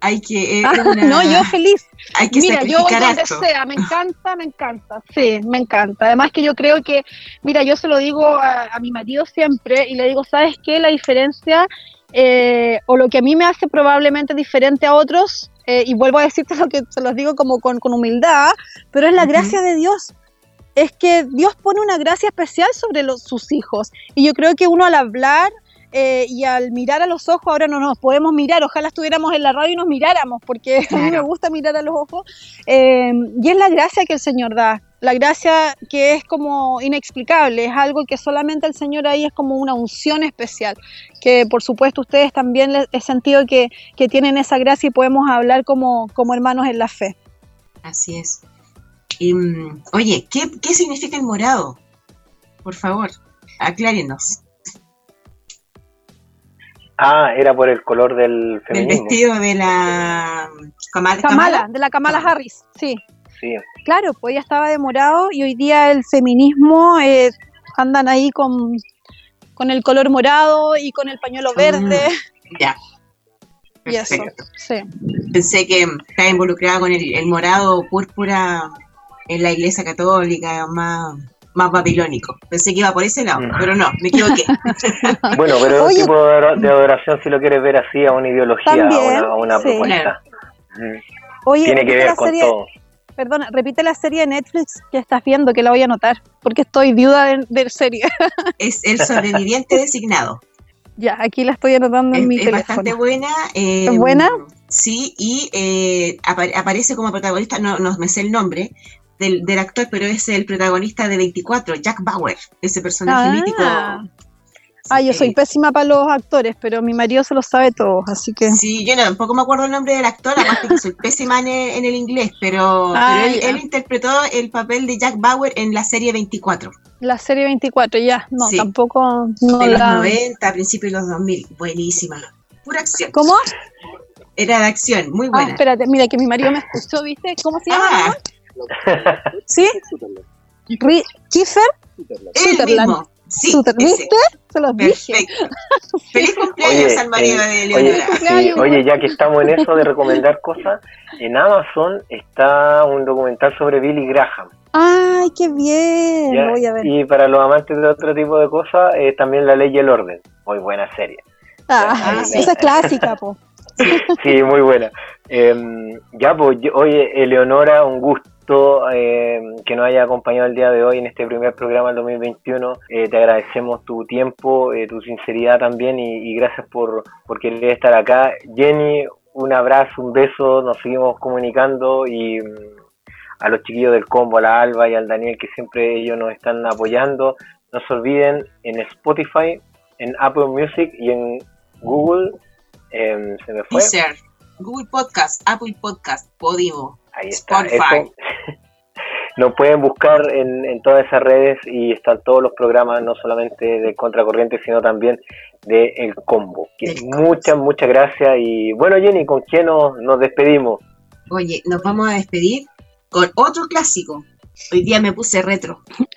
hay que, es Ah, una- no, yo feliz. hay que Mira, yo donde harto. sea, me encanta, me encanta. Sí, me encanta. Además que yo creo que, mira, yo se lo digo a, a mi marido siempre y le digo, ¿sabes qué? La diferencia eh, o lo que a mí me hace probablemente diferente a otros, eh, y vuelvo a decirte lo que se los digo como con, con humildad, pero es la gracia de Dios. Es que Dios pone una gracia especial sobre los, sus hijos. Y yo creo que uno al hablar eh, y al mirar a los ojos, ahora no nos podemos mirar, ojalá estuviéramos en la radio y nos miráramos, porque a mí me gusta mirar a los ojos. Eh, y es la gracia que el Señor da, la gracia que es como inexplicable, es algo que solamente el Señor ahí es como una unción especial, que por supuesto ustedes también les he sentido que, que tienen esa gracia y podemos hablar como, como hermanos en la fe. Así es. Y, mm, oye, ¿qué, ¿qué significa el morado? Por favor, aclárenos. Ah, era por el color del Del feminismo. vestido de la Kamala. Kamala, de la Kamala Harris, sí. Sí. Claro, pues ella estaba de morado y hoy día el feminismo eh, andan ahí con, con el color morado y con el pañuelo verde Ya. y eso. Perfecto. Sí. Pensé que estaba involucrada con el, el morado púrpura en la iglesia católica, más, más babilónico. Pensé que iba por ese lado, Mm. pero no, me equivoqué. Bueno, pero es Oye. un tipo de adora- de adoración si lo quieres ver así, a una ideología, a una, a una sí. propuesta. Mm. Oye, Tiene que ver con serie, todo. Perdona, repite la serie de Netflix que estás viendo, que la voy a anotar, porque estoy viuda de, de serie. es el sobreviviente designado. ya, aquí la estoy anotando en Es, mi es teléfono. bastante buena. eh, ¿Es buena? Sí, y eh, apa- aparece como protagonista, no, no me sé el nombre del, del actor, pero es el protagonista de 24, Jack Bauer, ese personaje Ah. mítico. Ah, yo soy pésima para los actores, pero mi marido se lo sabe todo, así que... Sí, yo no, tampoco me acuerdo el nombre del actor, aparte que soy pésima en el, en el inglés, pero, Ah, pero él, él interpretó el papel de Jack Bauer en la serie 24, La serie 24, ya, no, Sí. tampoco no de los la... 90, a principios de los 2000. Buenísima. Pura acción. ¿Cómo? Era de acción, muy Ah, buena. espérate, mira que mi marido me escuchó, ¿viste? ¿Cómo se llama? Ah, ¿Sí? Kiefer el Sutherland. mismo. Sí. ¿viste? Se los dije. Perfecto. Feliz cumpleaños Oye, al marido eh, de oye, Leonora. sí, cumpleaños. oye, ya que estamos en eso de recomendar cosas, en Amazon está un documental sobre Billy Graham. Ay, qué bien. voy a ver. Y para los amantes de otro tipo de cosas, eh, también La Ley y el Orden. Muy buena serie. Ah, sí. Esa es clásica, po. sí, muy buena. Em, ya, pues, oye, Eleonora, un gusto eh, que nos haya acompañado el día de hoy en este primer programa del 2021. Eh, te agradecemos tu tiempo, eh, tu sinceridad también y, y gracias por, por querer estar acá. Jenny, un abrazo, un beso, nos seguimos comunicando y mm, a los chiquillos del combo, a la Alba y al Daniel, que siempre ellos nos están apoyando. No se olviden en Spotify, en Apple Music y en Google. em, se me fue. Google Podcast, Apple Podcast, Podimo, Ahí está. Spotify. Eso- Nos pueden buscar en, en todas esas redes y están todos los programas, no solamente de Contracorriente, sino también de El Combo. Que Del Combo. muchas, muchas gracias. Y bueno, Jenny, ¿con quién nos, nos despedimos? Oye, nos vamos a despedir con otro clásico. Hoy día me puse retro.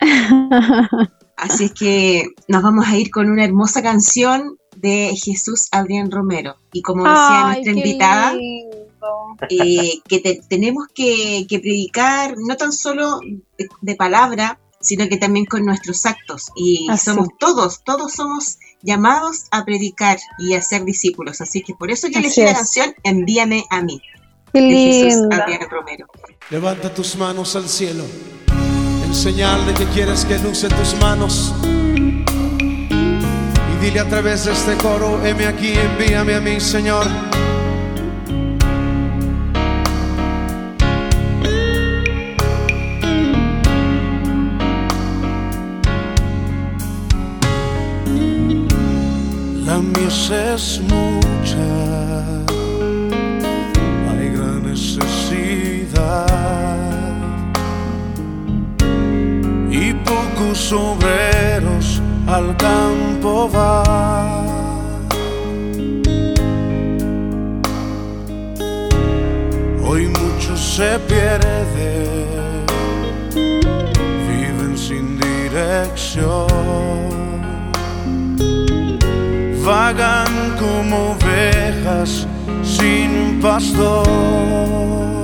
Así es que nos vamos a ir con una hermosa canción de Jesús Adrián Romero. Y como decía Ay, nuestra invitada, lindo. eh, que te- tenemos que, que predicar no tan solo de, de palabra, sino que también con nuestros actos. Y Así. somos todos, todos somos llamados a predicar y a ser discípulos. Así que por eso yo Así elegí la canción Envíame a mí, Qué de Jesús linda. Romero. Levanta tus manos al cielo, en señal de que quieres que luce tus manos. Y dile a través de este coro, heme aquí, envíame a mí, Señor. La mies es mucha, hay gran necesidad. Y pocos obreros al campo van. Hoy muchos se pierden, viven sin dirección vagan como ovejas sin pastor.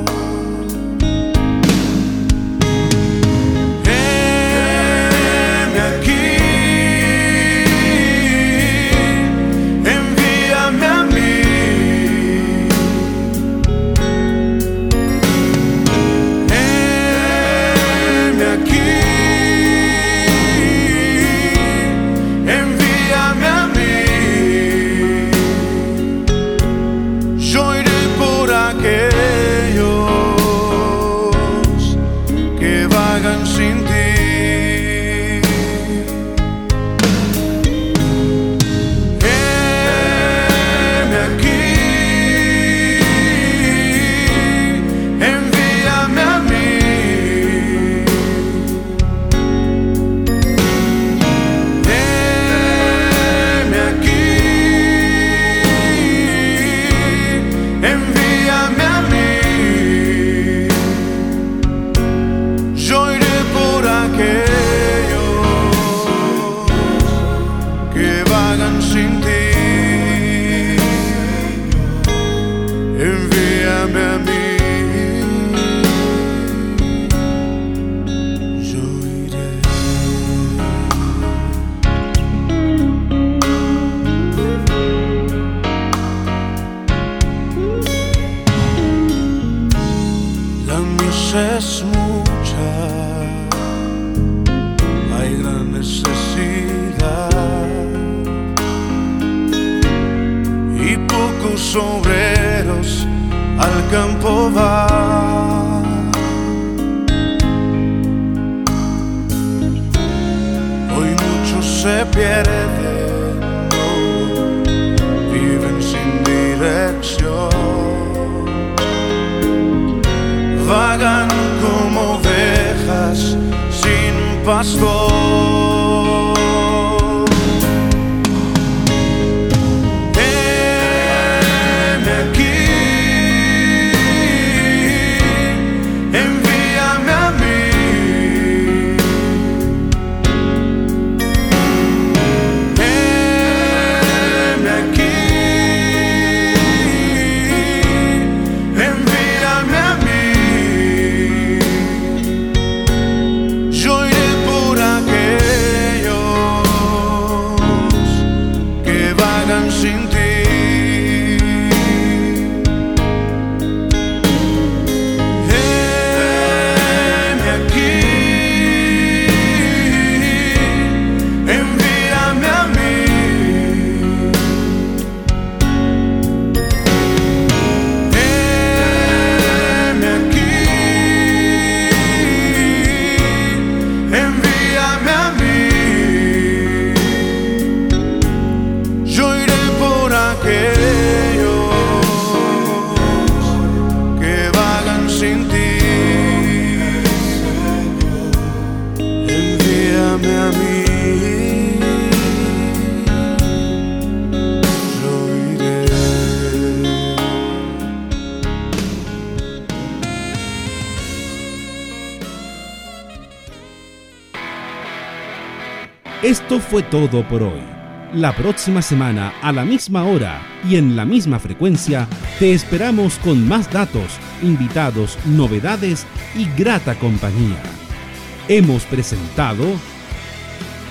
Fue todo por hoy. La próxima semana, a la misma hora y en la misma frecuencia, te esperamos con más datos, invitados, novedades y grata compañía. Hemos presentado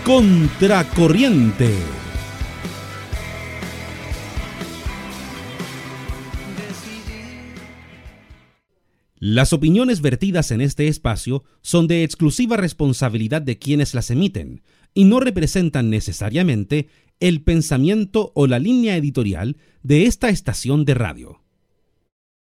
Contracorriente. Las opiniones vertidas en este espacio son de exclusiva responsabilidad de quienes las emiten y no representan necesariamente el pensamiento o la línea editorial de esta estación de radio.